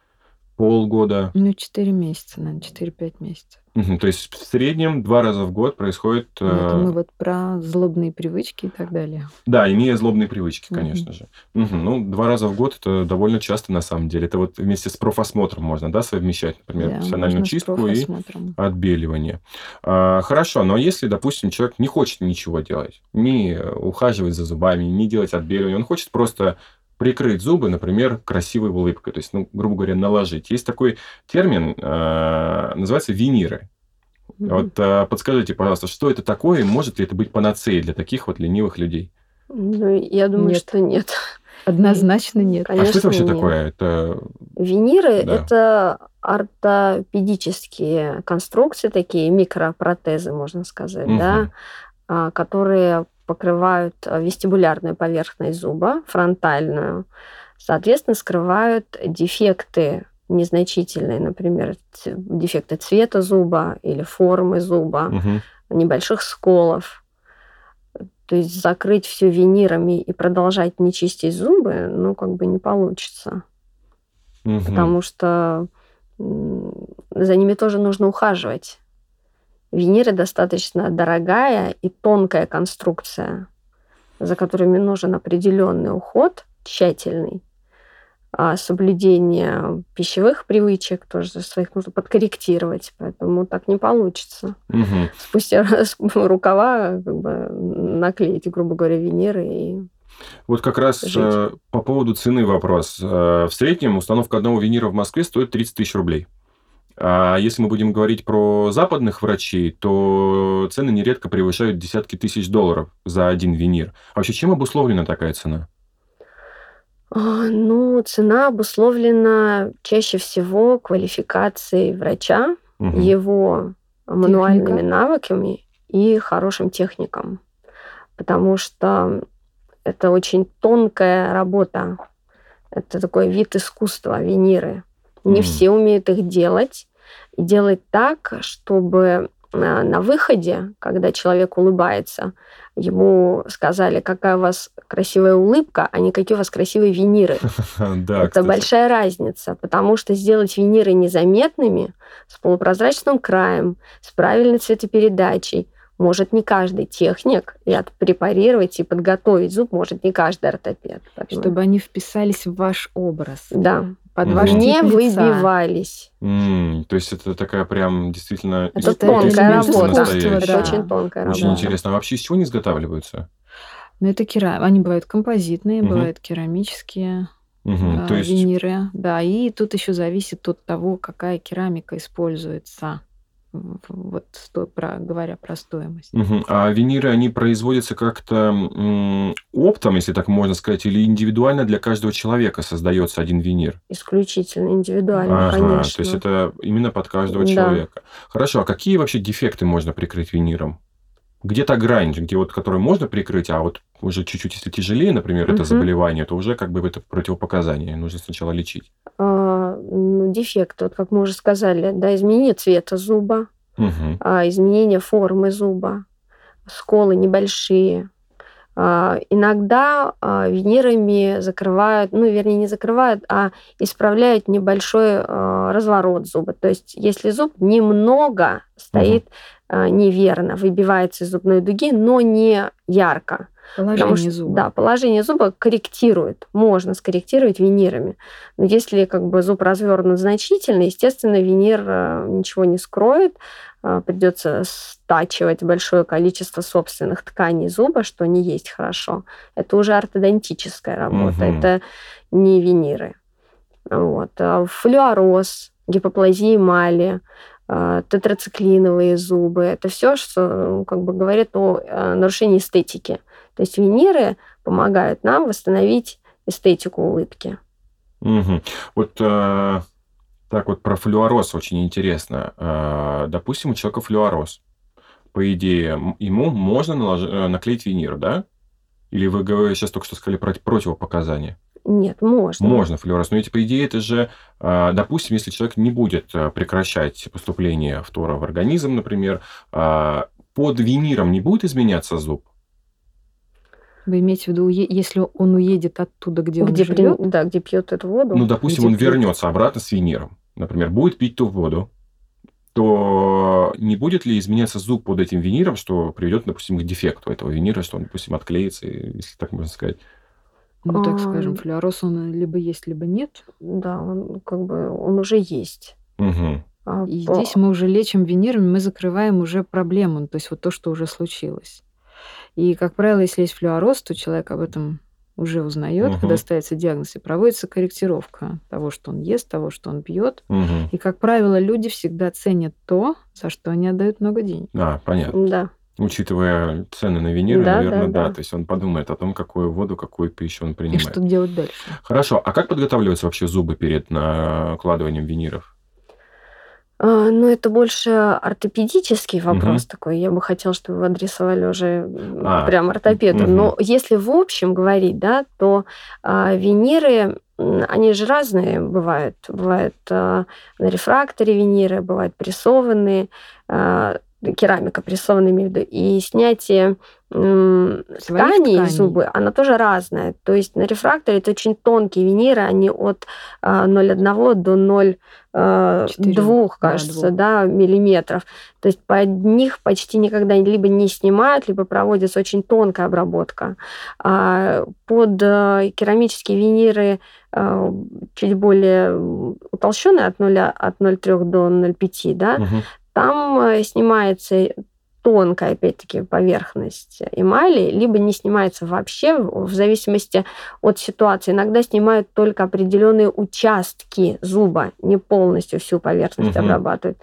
Полгода? Ну, 4 месяца, наверное, 4-5 месяцев. Мгм. То есть в среднем два раза в год происходит... Ну, это мы э, вот про злобные привычки и так далее. Да, имея злобные привычки, конечно же. Мгм. Ну, два раза в год это довольно часто на самом деле. Это вот вместе с профосмотром можно, да, совмещать, например, Да, профессиональную чистку и отбеливание. А, хорошо, но если, допустим, человек не хочет ничего делать, не ухаживать за зубами, не делать отбеливание, он хочет просто прикрыть зубы, например, красивой улыбкой, то есть, ну, грубо говоря, наложить. Есть такой термин, э, называется виниры. Вот э, подскажите, пожалуйста, что это такое и может ли это быть панацеей для таких вот ленивых людей? Ну, я думаю, Нет. что нет. Однозначно нет. а что это Конечно, вообще нет. такое? Это Виниры Да. это ортопедические конструкции, такие микропротезы, можно сказать, Мгм. да, а, которые покрывают а, вестибулярную поверхность зуба, фронтальную, соответственно, скрывают дефекты незначительные, например, дефекты цвета зуба или формы зуба, мгм. небольших сколов. То есть закрыть все винирами и продолжать не чистить зубы, ну, как бы не получится Мгм. потому что за ними тоже нужно ухаживать. Виниры достаточно дорогая и тонкая конструкция, за которыми нужен определенный уход, тщательный, а соблюдение пищевых привычек тоже своих нужно подкорректировать, поэтому так не получится. Мгм. Спустя раз рукава как бы наклеить, грубо говоря, виниры и Вот как раз жить. э, по поводу цены вопрос. Э, В среднем установка одного винира в Москве стоит 30 тысяч рублей. А если мы будем говорить про западных врачей, то цены нередко превышают десятки тысяч долларов за один винир. А вообще чем обусловлена такая цена? А, Ну, цена обусловлена чаще всего квалификацией врача, Мгм. его мануальными Техника. навыками и хорошим техником. Потому что это очень тонкая работа. Это такой вид искусства, виниры. Не Мгм. все умеют их делать. И делать так, чтобы а, на выходе, когда человек улыбается, ему сказали, какая у вас красивая улыбка, а не какие у вас красивые виниры. Да, Это кстати. большая разница, потому что сделать виниры незаметными, с полупрозрачным краем, с правильной цветопередачей, может не каждый техник, и отпрепарировать и подготовить зуб может не каждый ортопед. Поэтому- Чтобы они вписались в ваш образ. Да, Под ваш не выбивались. М, То есть это такая прям действительно Это тонкая работа. Это очень тонкая Очень работа. интересно. А вообще из чего они изготавливаются? Но это кера... Они бывают композитные, Мгм. бывают керамические а, То есть виниры. Да, и тут еще зависит от того, какая керамика используется. Вот сто- про, говоря про стоимость. Мгм. А виниры, они производятся как-то оптом, если так можно сказать, или индивидуально для каждого человека создается один винир? Исключительно индивидуально, Ага, конечно. то есть это именно под каждого Да. человека. Хорошо, а какие вообще дефекты можно прикрыть виниром? Где та грань, где вот, которую можно прикрыть, а вот уже чуть-чуть, если тяжелее, например, это Мгм. заболевание, то уже как бы это противопоказание, нужно сначала лечить. А, ну, дефект, вот как мы уже сказали, да, изменение цвета зуба, Мгм. а, изменение формы зуба, сколы небольшие. А, Иногда а, винирами закрывают, ну, вернее, не закрывают, а исправляют небольшой а, разворот зуба. То есть, если зуб немного стоит а, неверно, выбивается из зубной дуги, но не ярко. Потому Положение что, зуба. Да, положение зуба корректирует. Можно скорректировать винирами. Но если как бы зуб развернут значительно, естественно, винир э, ничего не скроет. Э, Придется стачивать большое количество собственных тканей зуба, что не есть хорошо. Это уже ортодонтическая работа, Мгм. это не виниры. Вот. А Флюороз, гипоплазия эмали, тетрациклиновые зубы. Это все, что ну, как бы говорит о нарушении эстетики. То есть виниры помогают нам восстановить эстетику улыбки. Мгм. Вот э, так вот про флюороз очень интересно. Э, допустим, у человека флюороз. По идее, ему можно наложи- э, наклеить винир, да? Или вы сейчас только что сказали про противопоказания? Нет, можно. Можно флюороз. Но ведь, по идее, это же, э, допустим, если человек не будет э, прекращать поступление фтора в организм, например, э, под виниром не будет изменяться зуб? Вы имеете в виду, если он уедет оттуда, где, Где, он при- живет? да, где пьет эту воду. Ну, допустим, он Где пьют? вернется обратно с виниром. например, будет пить ту воду, то не будет ли изменяться зуб под этим виниром, что приведет, допустим, к дефекту этого винира, что он, допустим, отклеится, если так можно сказать? Ну, так скажем, флюороз, он либо есть, либо нет. Да, он как бы он уже есть. Угу. И здесь мы уже лечим винирами, мы закрываем уже проблему, то есть вот то, что уже случилось. И, как правило, если есть флюороз, то человек об этом уже узнает, Мгм. когда ставится диагноз, и проводится корректировка того, что он ест, того, что он пьет. Угу. И, как правило, люди всегда ценят то, за что они отдают много денег. А, понятно. Да. Учитывая цены на виниры, Да, наверное, да, да, да. То есть он подумает о том, какую воду, какую пищу он И принимает. что делать дальше? Хорошо. А как подготавливаются вообще зубы перед накладыванием виниров? А, Ну, это больше ортопедический вопрос такой. Я бы хотела, чтобы вы адресовали уже А, прям ортопеду. мгм. Но если в общем говорить, да, то а, виниры, они же разные бывают. Бывают а, на рефракторе виниры, бывают прессованные, а, керамика прессованная, имею в виду, и снятие тканей, тканей. зубы, она тоже разная. То есть на рефракторе это очень тонкие виниры, они от а, 0,1 до 0,2, Четырех, да, кажется, да, миллиметров. То есть под них почти никогда либо не снимают, либо проводится очень тонкая обработка. А под э, керамические виниры э, чуть более утолщенные от 0, от 0,3 до 0,5, да, Мгм. Там э, снимается тонкая, опять-таки, поверхность эмали, либо не снимается вообще, в зависимости от ситуации. Иногда снимают только определенные участки зуба, не полностью всю поверхность Мгм. обрабатывают.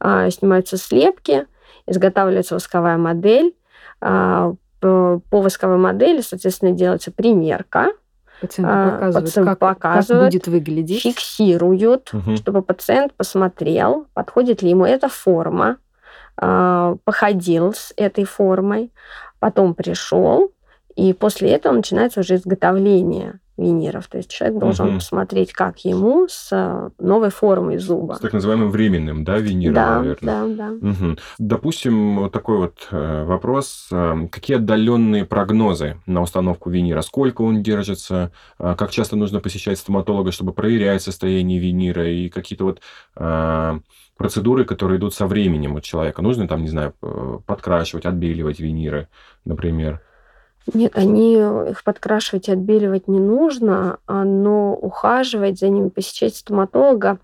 А, Снимаются слепки, изготавливается восковая модель. А, по восковой модели, соответственно, делается примерка, Пациент А, показывает, пациент как, как показывает, будет выглядеть. фиксируют, Мгм. чтобы пациент посмотрел, подходит ли ему эта форма, а, походил с этой формой, потом пришел, и после этого начинается уже изготовление виниров. То есть человек должен Мгм. посмотреть, как ему с а, новой формой зуба. С так называемым временным, да, виниром, да, наверное. да, да. Мгм. Допустим, вот такой вот э, вопрос. Э, Какие отдаленные прогнозы на установку винира? Сколько он держится? Э, Как часто нужно посещать стоматолога, чтобы проверять состояние винира? И какие-то вот э, процедуры, которые идут со временем у человека. Нужно там, не знаю, э, подкрашивать, отбеливать виниры, например. Нет, они их подкрашивать и отбеливать не нужно, а, но ухаживать за ними, посещать стоматолога,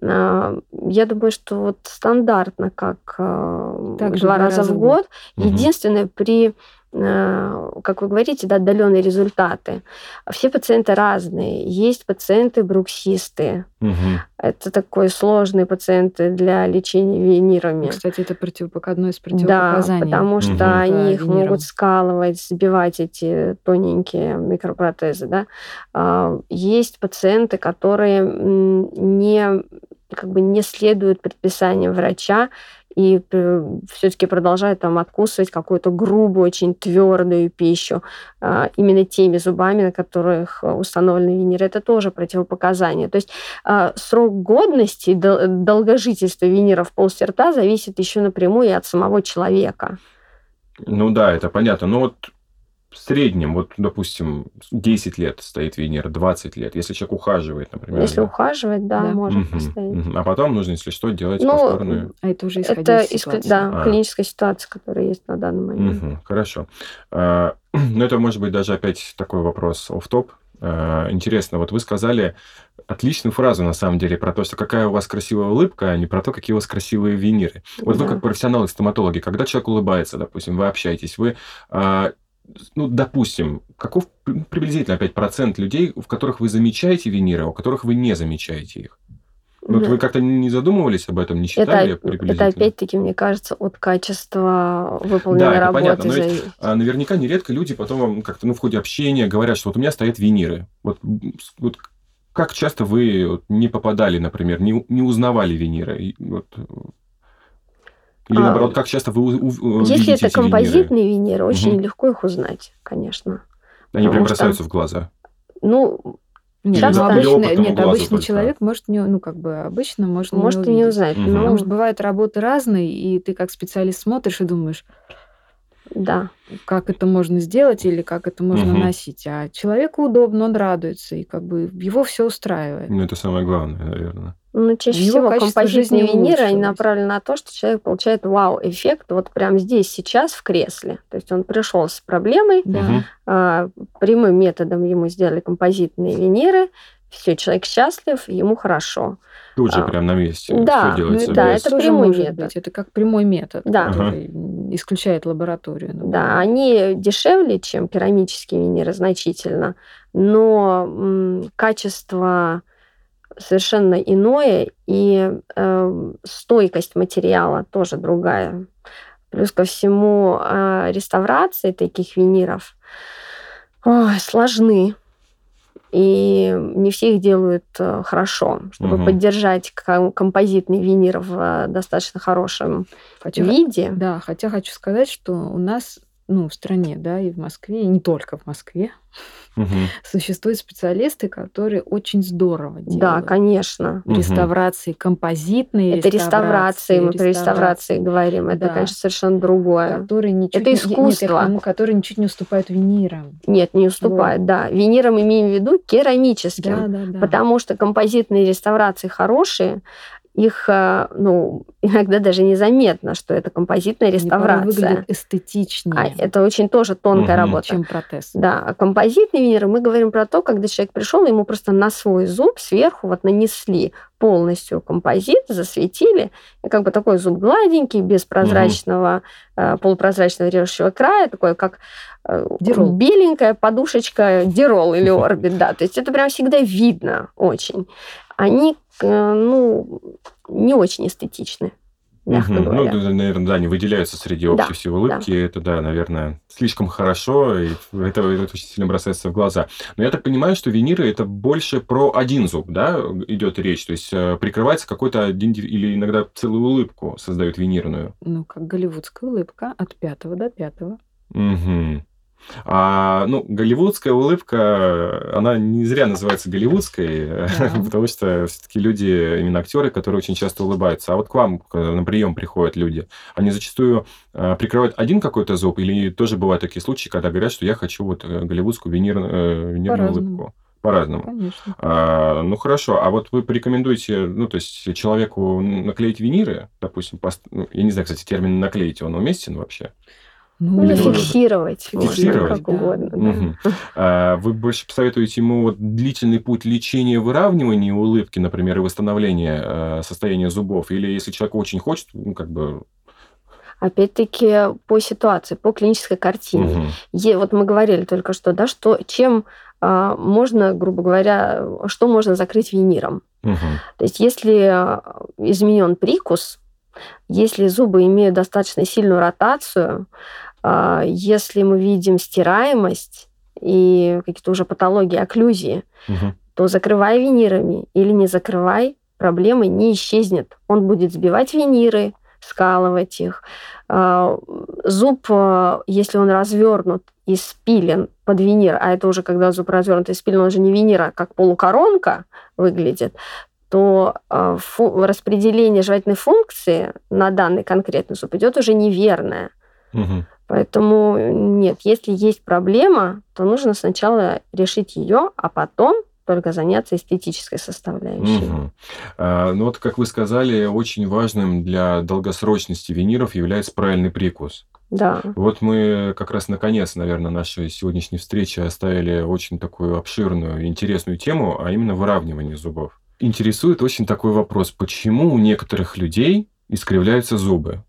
а, я думаю, что вот стандартно, как а, Также два раза в год. Мгм. Единственное, при, как вы говорите, да, отдаленные результаты. Все пациенты разные. Есть пациенты бруксисты. Мгм. Это такой сложные пациенты для лечения винирами. Кстати, это противопока... одно из Да, противопоказаний. потому что Мгм. они их виниром. могут скалывать, сбивать эти тоненькие микропротезы. Да? А, Есть пациенты, которые не, как бы не следуют предписаниям врача и все-таки продолжают там откусывать какую-то грубую, очень твердую пищу а, именно теми зубами, на которых установлены виниры. Это тоже противопоказание. То есть а, срок годности, дол- долгожительства винира в полости рта зависит еще напрямую от самого человека. Ну да, это понятно. Но вот в среднем, вот, допустим, 10 лет стоит винир, 20 лет. Если человек ухаживает, например. Если да. ухаживать, да, Да. может Мгм, поставить. мгм. А потом нужно, если что, делать Ну, повторную. А это уже исходя Это из ситуации. да, А. клиническая ситуация, которая есть на данный момент. Мгм, Хорошо. А, Ну, это может быть даже опять такой вопрос оф топ Интересно, вот вы сказали отличную фразу, на самом деле, про то, что какая у вас красивая улыбка, а не про то, какие у вас красивые виниры. Вот вы Да. как профессионалы стоматологи, когда человек улыбается, допустим, вы общаетесь, вы, а, ну, допустим, каков при- приблизительно опять процент людей, в которых вы замечаете виниры, а у которых вы не замечаете их? Ну, Вот Да. вы как-то не задумывались об этом, не Это, считали оп- приблизительно? это опять-таки, мне кажется, от качества Да, выполненной это работы понятно, но ведь. А наверняка нередко люди потом вам как-то ну, в ходе общения говорят, что вот у меня стоят виниры. Вот, вот как часто вы не попадали, например, не, не узнавали виниры? Вот, или А, наоборот, как часто вы у- у- Если это композитные виниры, очень Мгм. легко их узнать, конечно. Они прям бросаются в глаза. Ну, Нет, Часто- опытному нет, обычный только. человек может не, ну, как бы обычно можно может и не не узнать. Мгм. но Потому что бывают работы разные, и ты как специалист смотришь и думаешь, да. как это можно сделать или как это можно Мгм. носить. А человеку удобно, он радуется, и как бы его все устраивает. Ну, это самое главное, наверное. Ну, чаще Его всего композитные виниры, они направлены на то, что человек получает вау-эффект вот прямо здесь, сейчас, в кресле. То есть он пришел с проблемой, Да. А, прямым методом ему сделали композитные виниры, все, человек счастлив, ему хорошо. Тут же А, прям на месте. да, делается ну да, без- это тоже прямой может метод. быть. Это как прямой метод, Да. который исключает лабораторию. Да, например. они дешевле, чем керамические виниры значительно, но м, качество совершенно иное, и э, стойкость материала тоже другая. Плюс ко всему, э, реставрации таких виниров ой, сложны. И не все их делают э, хорошо. Чтобы Мгм. поддержать ком- композитный винир в достаточно хорошем Хотя, виде. да, хотя хочу сказать, что у нас ну, в стране, да, и в Москве, и не только в Москве, Мгм. существуют специалисты, которые очень здорово делают. Да, конечно. Реставрации, композитные Это реставрации, мы про реставрации, говорим. Это, Да. конечно, совершенно другое. которые ничуть Это не- нет, искусство. которые ничуть не уступают винирам. Нет, не уступает, да. Виниром имеем в виду керамическим. Да, да, да. Потому что композитные реставрации хорошие, их, э, ну, иногда даже незаметно, что это композитная Они реставрация. выглядят А эстетичнее, это очень тоже тонкая Мгм. работа. чем протез. Да, а композитные виниры мы говорим про то, когда человек пришел, ему просто на свой зуб сверху вот нанесли полностью композит, засветили, и как бы такой зуб гладенький, без прозрачного, э, полупрозрачного режущего края, такой как э, Дирол. беленькая подушечка дирол или орбит, да, то есть это прям всегда видно очень. Они, э, ну, не очень эстетичны, мягко Мгм. говоря. Ну, наверное, да, не выделяются среди Да, общей всей улыбки. Это, да, наверное, слишком хорошо, и это, это очень сильно бросается в глаза. Но я так понимаю, что виниры это больше про один зуб, да, идет речь. То есть э, прикрывается какой-то один ди- или иногда целую улыбку создают винирную. Ну, как голливудская улыбка от пятого до пятого. Мгм. А, ну, голливудская улыбка, она не зря называется голливудской, Да. потому что все-таки люди, именно актеры, которые очень часто улыбаются. А вот к вам на прием приходят люди, они зачастую э, прикрывают один какой-то зуб, или тоже бывают такие случаи, когда говорят, что я хочу вот э, голливудскую винир- э, По-разному. улыбку. По-разному. Конечно. А, ну хорошо, а вот вы порекомендуете, ну то есть человеку наклеить виниры, допустим, пост- ну, я не знаю, кстати, термин наклеить, он уместен вообще? Ну, Или вы- зафиксировать, можно, Фиксировать, как да. угодно. да. Мгм. А Вы больше посоветуете ему вот длительный путь лечения и выравнивания улыбки, например, и восстановления э, состояния зубов? Или если человек очень хочет, ну, как бы... Опять-таки по ситуации, по клинической картине. мгм. Е- вот мы говорили только что, да, что чем а, можно, грубо говоря, что можно закрыть виниром. Мгм. То есть если изменен прикус, если зубы имеют достаточно сильную ротацию, если мы видим стираемость и какие-то уже патологии окклюзии, Мгм. то закрывай винирами или не закрывай, проблемы не исчезнет. Он будет сбивать виниры, скалывать их. А, Зуб, а, если он развернут и спилен под винир, а это уже когда зуб развернут и спилен, он же не винир, а как полукоронка выглядит, то а, фу- распределение жевательной функции на данный конкретный зуб идет уже неверное. Мгм. Поэтому нет, если есть проблема, то нужно сначала решить ее, а потом только заняться эстетической составляющей. А, Ну вот, как вы сказали, очень важным для долгосрочности виниров является правильный прикус. Да. Вот мы как раз наконец, наверное, нашей сегодняшней встречи оставили очень такую обширную, интересную тему, а именно выравнивание зубов. Интересует очень такой вопрос, почему у некоторых людей искривляются зубы?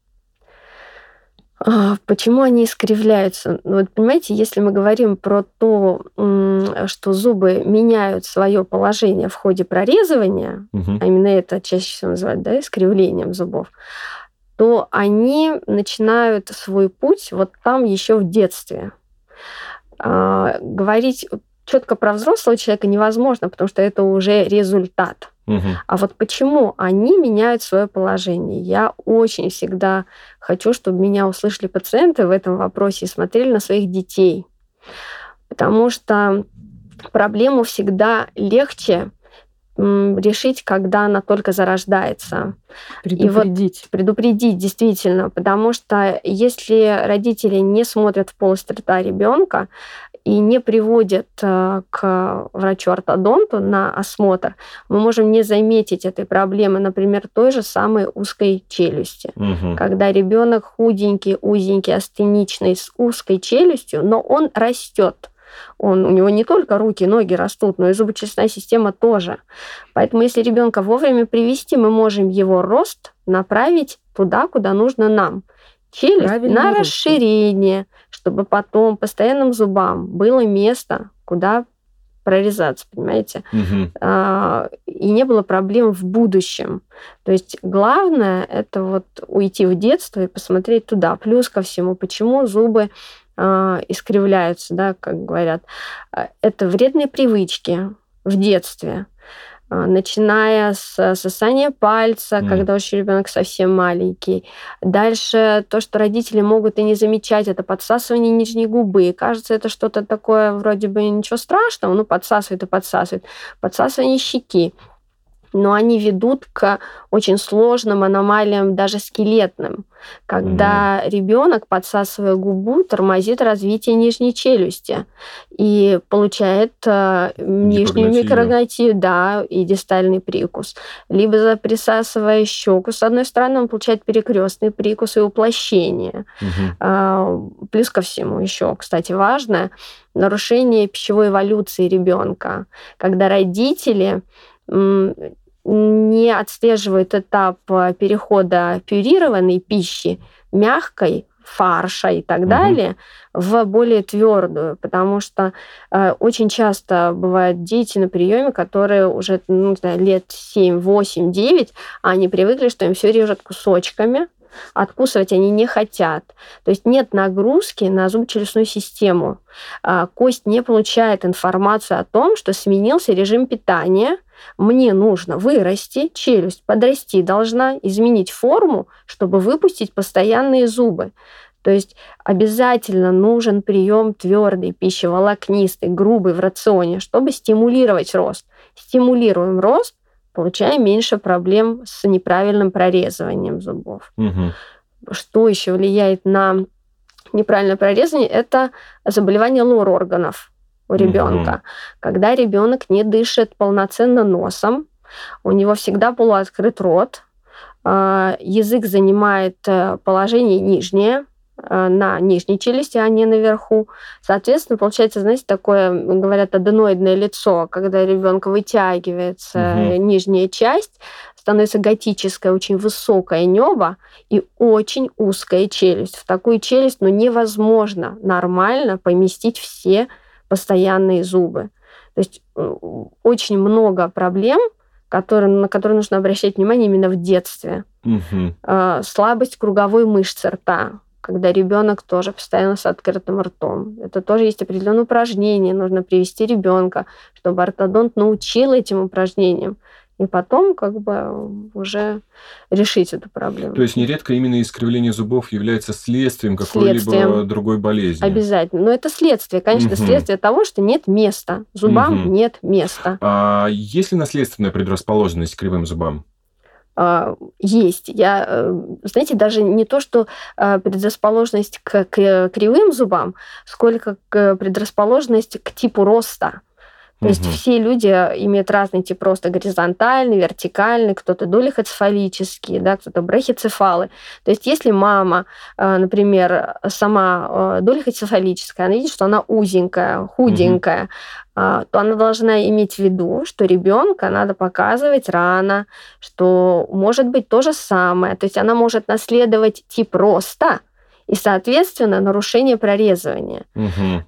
А, Почему они искривляются? Ну, Вот понимаете, если мы говорим про то, что зубы меняют свое положение в ходе прорезывания, Мгм. а именно это чаще всего называют да, искривлением зубов, то они начинают свой путь вот там еще в детстве. А, Говорить четко про взрослого человека невозможно, потому что это уже результат. Мгм. А вот почему они меняют свое положение? Я очень всегда хочу, чтобы меня услышали пациенты в этом вопросе и смотрели на своих детей. Потому что проблему всегда легче решить, когда она только зарождается. Предупредить. И вот предупредить, действительно, потому что если родители не смотрят в полость рта ребенка и не приводят э, к врачу-ортодонту на осмотр, мы можем не заметить этой проблемы, например, той же самой узкой челюсти. Угу. Когда ребенок худенький, узенький, астеничный, с узкой челюстью, но он растет он, у него не только руки, ноги растут, но и зубочистная система тоже. Поэтому если ребенка вовремя привести, мы можем его рост направить туда, куда нужно нам. Челюсть Правильно на расширение, чтобы потом постоянным зубам было место, куда прорезаться, понимаете? Угу. А, и не было проблем в будущем. То есть главное это вот уйти в детство и посмотреть туда. Плюс ко всему, почему зубы а, искривляются, да, как говорят. А, это вредные привычки в детстве начиная с сосания пальца, mm. когда еще ребенок совсем маленький. Дальше то, что родители могут и не замечать, это подсасывание нижней губы. Кажется, это что-то такое вроде бы ничего страшного, ну подсасывает и подсасывает. Подсасывание щеки но они ведут к очень сложным аномалиям, даже скелетным, когда mm. ребенок, подсасывая губу, тормозит развитие нижней челюсти и получает э, нижнюю микрогнатию, да, и дистальный прикус. Либо присасывая щеку, с одной стороны, он получает перекрестный прикус и уплощение. Mm-hmm. А, плюс ко всему еще, кстати, важное нарушение пищевой эволюции ребенка, когда родители не отслеживают этап э, перехода пюрированной пищи мягкой фарша и так угу. далее в более твердую, потому что э, очень часто бывают дети на приеме, которые уже ну, знаю, лет 7, 8, 9, а они привыкли, что им все режут кусочками, откусывать они не хотят. То есть нет нагрузки на зубочелюстную систему. А, кость не получает информацию о том, что сменился режим питания, мне нужно вырасти, челюсть подрасти должна, изменить форму, чтобы выпустить постоянные зубы. То есть обязательно нужен прием твердой пищи, волокнистой, грубой в рационе, чтобы стимулировать рост. Стимулируем рост, получаем меньше проблем с неправильным прорезыванием зубов. Угу. Что еще влияет на неправильное прорезание? Это заболевание лор органов у ребенка. Угу. Когда ребенок не дышит полноценно носом, у него всегда полуоткрыт рот, а, язык занимает э, положение нижнее, э, на нижней челюсти, а не наверху. Соответственно, получается, знаете, такое, говорят, аденоидное лицо, когда ребенка вытягивается угу. нижняя часть, становится готическое, очень высокое небо и очень узкая челюсть. В такую челюсть ну, невозможно нормально поместить все постоянные зубы. То есть э, очень много проблем, которые, на которые нужно обращать внимание именно в детстве. Угу. Слабость круговой мышцы рта, когда ребенок тоже постоянно с открытым ртом. Это тоже есть определенные упражнения. Нужно привести ребенка, чтобы ортодонт научил этим упражнениям и потом как бы уже решить эту проблему. То есть нередко именно искривление зубов является следствием какой-либо другой болезни. Обязательно. Но это следствие, конечно, угу. следствие того, что нет места. Зубам угу. нет места. А есть ли наследственная предрасположенность к кривым зубам? А, есть. Я, э, знаете, даже не то, что а, предрасположенность к кривым зубам, сколько предрасположенность к типу роста. То угу. есть все люди имеют разный тип роста горизонтальный, вертикальный, кто-то долихоцефалический, да, кто-то брахицефалы. То есть если мама, э, например, сама э, долихоцефалическая, она видит, что она узенькая, худенькая, угу то она должна иметь в виду, что ребенка надо показывать рано, что может быть то же самое. То есть она может наследовать тип роста и, соответственно, нарушение прорезывания. Угу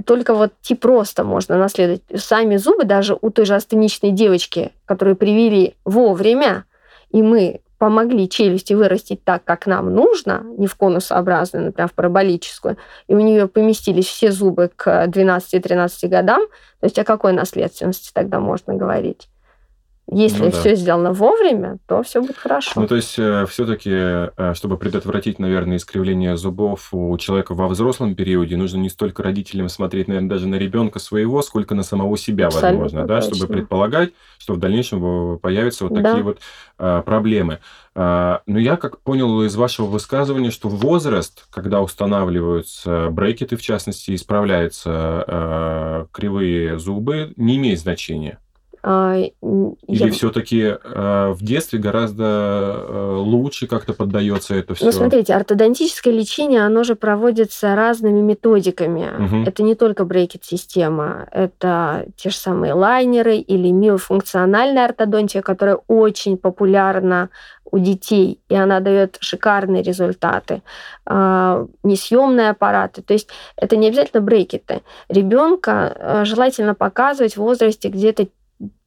только вот тип роста можно наследовать. Сами зубы даже у той же астеничной девочки, которую привели вовремя, и мы помогли челюсти вырастить так, как нам нужно, не в конусообразную, например, в параболическую, и у нее поместились все зубы к 12-13 годам, то есть о какой наследственности тогда можно говорить? Если Ну да. все сделано вовремя, то все будет хорошо. Ну, то есть, все-таки, чтобы предотвратить, наверное, искривление зубов у человека во взрослом периоде, нужно не столько родителям смотреть, наверное, даже на ребенка своего, сколько на самого себя, Абсолютно возможно, да, чтобы предполагать, что в дальнейшем э, появятся вот Да. такие вот а, проблемы. А, Но я как понял из вашего высказывания, что возраст, когда устанавливаются брекеты, в частности, исправляются кривые зубы, не имеет значения. А, Или я- все-таки в детстве гораздо э, лучше как-то поддается это все? Ну, смотрите, ортодонтическое лечение, оно же проводится разными методиками. Мгм. Это не только брекет-система, это те же самые лайнеры или миофункциональная ортодонтия, которая очень популярна у детей, и она дает шикарные результаты. А, Несъемные аппараты. То есть это не обязательно брекеты. Ребенка э, желательно показывать в возрасте где-то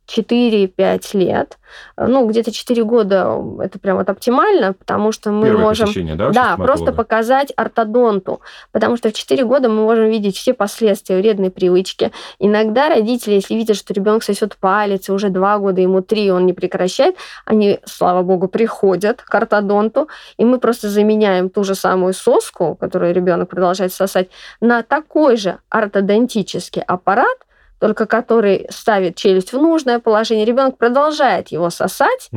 4-5 лет. Ну, где-то 4 года это прям вот оптимально, потому что мы Первое можем... посещение, да, Да, просто показать ортодонту, потому что в 4 года мы можем видеть все последствия вредной привычки. Иногда родители, если видят, что ребенок сосет палец, и уже 2 года, ему 3, он не прекращает, они, слава богу, приходят к ортодонту, и мы просто заменяем ту же самую соску, которую ребенок продолжает сосать, на такой же ортодонтический аппарат, только который ставит челюсть в нужное положение. Ребенок продолжает его сосать,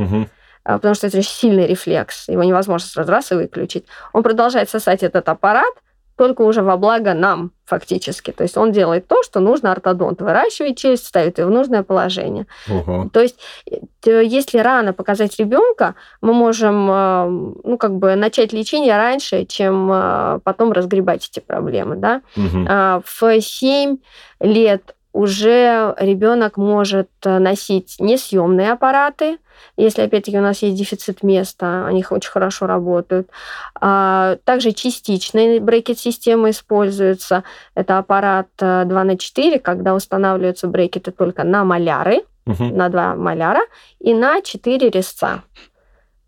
а, потому что это очень сильный рефлекс, его невозможно сразу раз и выключить. Он продолжает сосать этот аппарат, только уже во благо нам фактически. То есть он делает то, что нужно ортодонту. Выращивает челюсть, ставит ее в нужное положение. Ого. То есть, э, т- если рано показать ребенка, мы можем э, ну, как бы начать лечение раньше, чем э, потом разгребать эти проблемы. Да? А, В 7 лет уже ребенок может э, носить несъемные аппараты, если, опять-таки, у нас есть дефицит места, они очень хорошо работают. А, Также частичные брекет-системы используются. Это аппарат э, 2 на 4, когда устанавливаются брекеты только на маляры, Мгм. на 2 маляра и на 4 резца.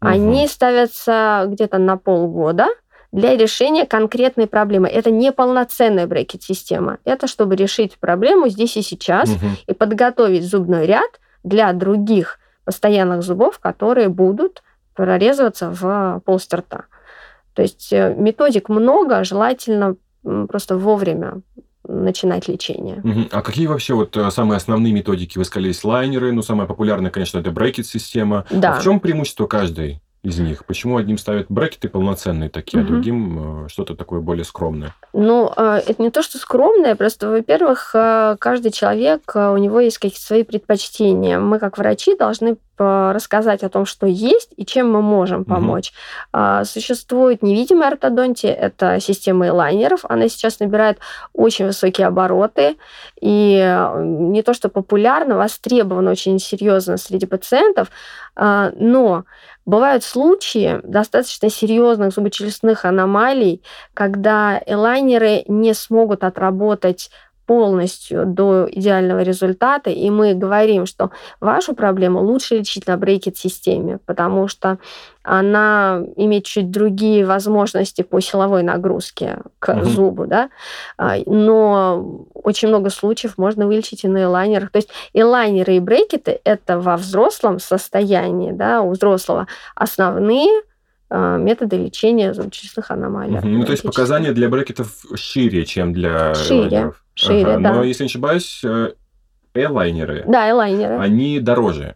Мгм. Они ставятся где-то на полгода для решения конкретной проблемы. Это не полноценная брекет-система. Это чтобы решить проблему здесь и сейчас Мгм. и подготовить зубной ряд для других постоянных зубов, которые будут прорезываться в полость рта. То есть э, методик много, желательно просто вовремя начинать лечение. Мгм. А какие вообще вот э, самые основные методики? Вы сказали, есть лайнеры, ну, самая популярная, конечно, это брекет-система. Да. А в чем преимущество каждой из них? Почему одним ставят брекеты полноценные такие, а Мгм. другим э, что-то такое более скромное? Ну, э, это не то, что скромное, просто, во-первых, э, каждый человек, у него есть какие-то свои предпочтения. Мы, как врачи, должны рассказать о том, что есть и чем мы можем помочь. А, Существует невидимая ортодонтия, это система лайнеров. Она сейчас набирает очень высокие обороты и не то, что популярна, востребована очень серьезно среди пациентов, а, но бывают случаи достаточно серьезных зубочелюстных аномалий, когда элайнеры не смогут отработать полностью до идеального результата, и мы говорим, что вашу проблему лучше лечить на брекет-системе, потому что она имеет чуть другие возможности по силовой нагрузке к Мгм. зубу, да, А, но очень много случаев можно вылечить и на элайнерах. То есть элайнеры и брекеты – это во взрослом состоянии, да, у взрослого основные методы лечения зубочелюстных аномалий. Ну, то есть показания для брекетов шире, чем для Шире, Ага. да. Но, если не ошибаюсь, элайнеры, Да, элайнеры. они дороже.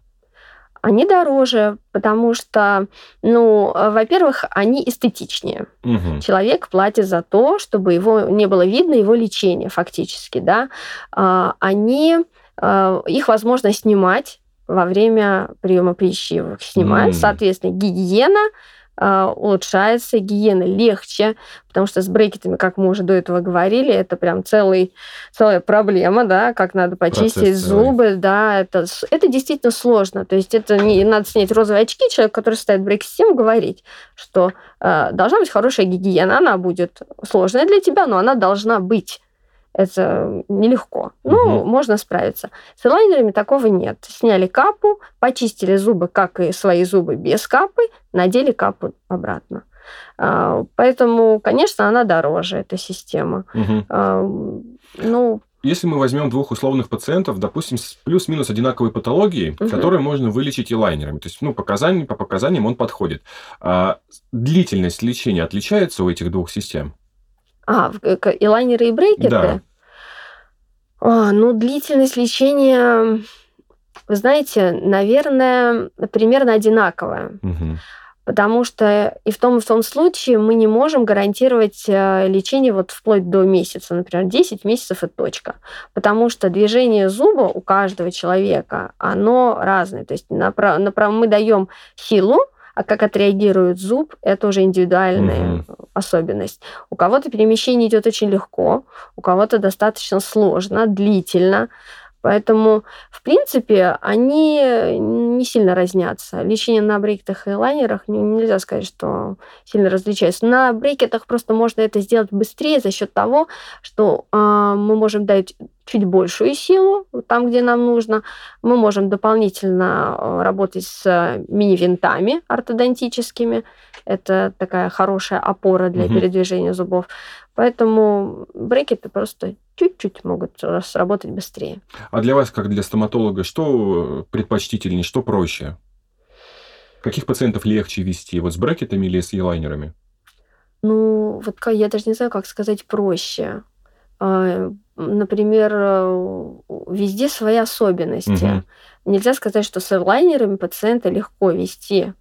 Они дороже, потому что, ну, во-первых, они эстетичнее. Мгм. Человек платит за то, чтобы его не было видно его лечение фактически, да. А, Они, э, их возможно снимать во время приема пищи, их снимают, М. соответственно, гигиена улучшается, гигиена легче, потому что с брекетами, как мы уже до этого говорили, это прям целый, целая проблема, да, как надо почистить Процесс целый. зубы, да, это, это действительно сложно, то есть это не надо снять розовые очки, человек, который ставит брекет-систему, говорить, что э, должна быть хорошая гигиена, она будет сложная для тебя, но она должна быть. Это нелегко. Ну, Мгм. можно справиться. С элайнерами такого нет. Сняли капу, почистили зубы, как и свои зубы без капы, надели капу обратно. А, Поэтому, конечно, она дороже, эта система. А, Ну, если мы возьмем двух условных пациентов, допустим, с плюс-минус одинаковой патологией, угу. которые можно вылечить и лайнерами, то есть, ну, показания, по показаниям он подходит. А длительность лечения отличается у этих двух систем? А, и лайнеры, и брекеты? Да. А, ну, длительность лечения, вы знаете, наверное, примерно одинаковая. Угу. Потому что и в том, и в том случае мы не можем гарантировать э, лечение вот вплоть до месяца. Например, 10 месяцев и точка. Потому что движение зуба у каждого человека, оно разное. То есть направ... Направ... мы даем силу, а как отреагирует зуб, это уже индивидуальная угу. особенность. У кого-то перемещение идет очень легко, у кого-то достаточно сложно, длительно. Поэтому, в принципе, они не сильно разнятся. Лечение на брекетах и лайнерах нельзя сказать, что сильно различается. На брекетах просто можно это сделать быстрее за счет того, что э, мы можем дать чуть большую силу там, где нам нужно. Мы можем дополнительно а, работать с мини-винтами ортодонтическими. Это такая хорошая опора для угу. передвижения зубов. Поэтому брекеты просто чуть-чуть могут сработать быстрее. А для вас, как для стоматолога, что предпочтительнее, что проще? Каких пациентов легче вести? Вот с брекетами или с елайнерами? Ну, вот я даже не знаю, как сказать проще. А, например, везде свои особенности. Угу. Нельзя сказать, что с лайнерами пациента легко вести.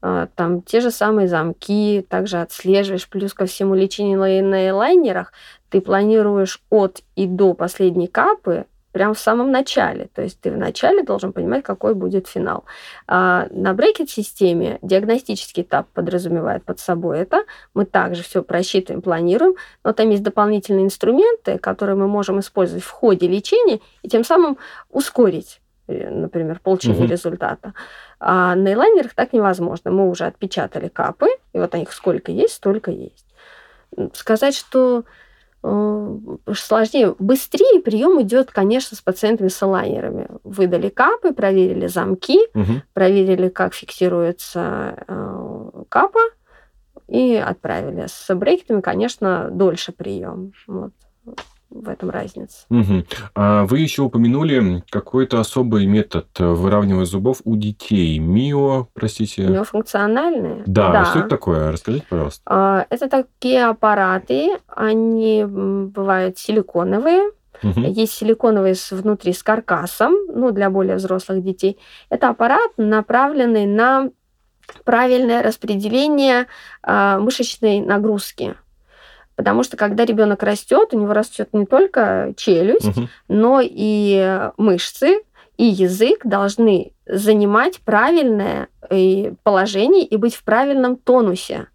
А, там те же самые замки, также отслеживаешь, плюс ко всему лечение на лайнерах, ты планируешь от и до последней капы прямо в самом начале. То есть ты в начале должен понимать, какой будет финал. А на брекет-системе диагностический этап подразумевает под собой это. Мы также все просчитываем, планируем, но там есть дополнительные инструменты, которые мы можем использовать в ходе лечения и тем самым ускорить Э, например, получения угу. результата. А на элайнерах так невозможно. Мы уже отпечатали капы, и вот их сколько есть, столько есть. Сказать, что сложнее, быстрее прием идет, конечно, с пациентами с элайнерами. Выдали капы, проверили замки, угу. проверили, как фиксируется э, капа, и отправили. С брекетами, конечно, дольше прием. Вот в этом разница. Угу. А вы еще упомянули какой-то особый метод выравнивания зубов у детей. МИО, простите. Миофункциональные? Да. да. Что это такое? Расскажите, пожалуйста. А, это такие аппараты. Они бывают силиконовые. Угу. Есть силиконовые внутри с каркасом, ну, для более взрослых детей. Это аппарат, направленный на правильное распределение э, мышечной нагрузки. Потому что когда ребенок растет, у него растет не только челюсть, угу. но и мышцы, и язык должны занимать правильное э, положение и быть в правильном тонусе.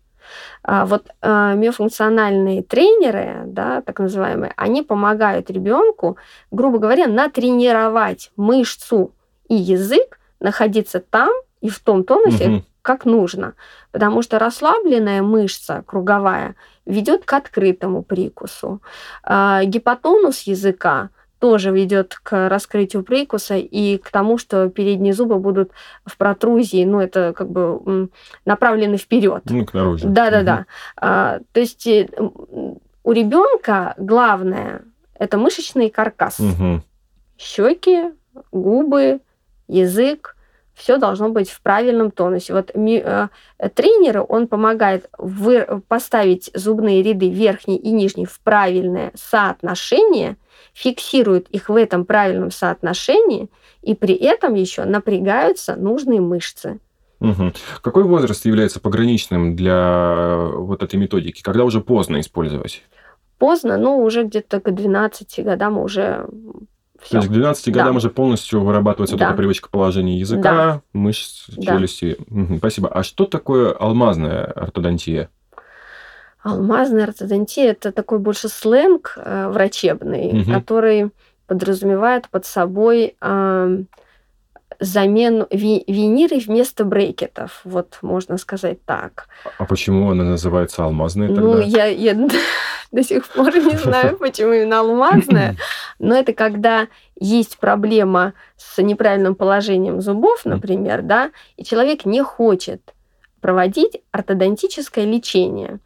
А вот э, миофункциональные тренеры, да, так называемые, они помогают ребенку, грубо говоря, натренировать мышцу и язык находиться там и в том тонусе, угу. Как нужно. Потому что расслабленная мышца круговая ведет к открытому прикусу. А, гипотонус языка тоже ведет к раскрытию прикуса и к тому, что передние зубы будут в протрузии, ну, это как бы направлены вперед. Ну, к наружу. Да-да-да. Угу. А, то есть э, у ребенка главное это мышечный каркас. Угу. Щеки, губы, язык, все должно быть в правильном тонусе. Вот э, тренеры, он помогает вы, поставить зубные ряды верхние и нижние в правильное соотношение, фиксирует их в этом правильном соотношении, и при этом еще напрягаются нужные мышцы. Угу. Какой возраст является пограничным для э, вот этой методики? Когда уже поздно использовать? Поздно, ну, уже где-то к 12 годам уже. То есть к 12 годам да. уже полностью вырабатывается да. эта привычка положения языка, да. мышц, челюсти. Да. Угу, спасибо. А что такое алмазная ортодонтия? Алмазная ортодонтия – это такой больше сленг э, врачебный, угу. который подразумевает под собой э, замену ви, виниры вместо брекетов, вот можно сказать так. А почему она называется алмазной ну, тогда? Ну, я, я до сих пор не знаю, почему именно алмазная, но это когда есть проблема с неправильным положением зубов, например, да, и человек не хочет проводить ортодонтическое лечение.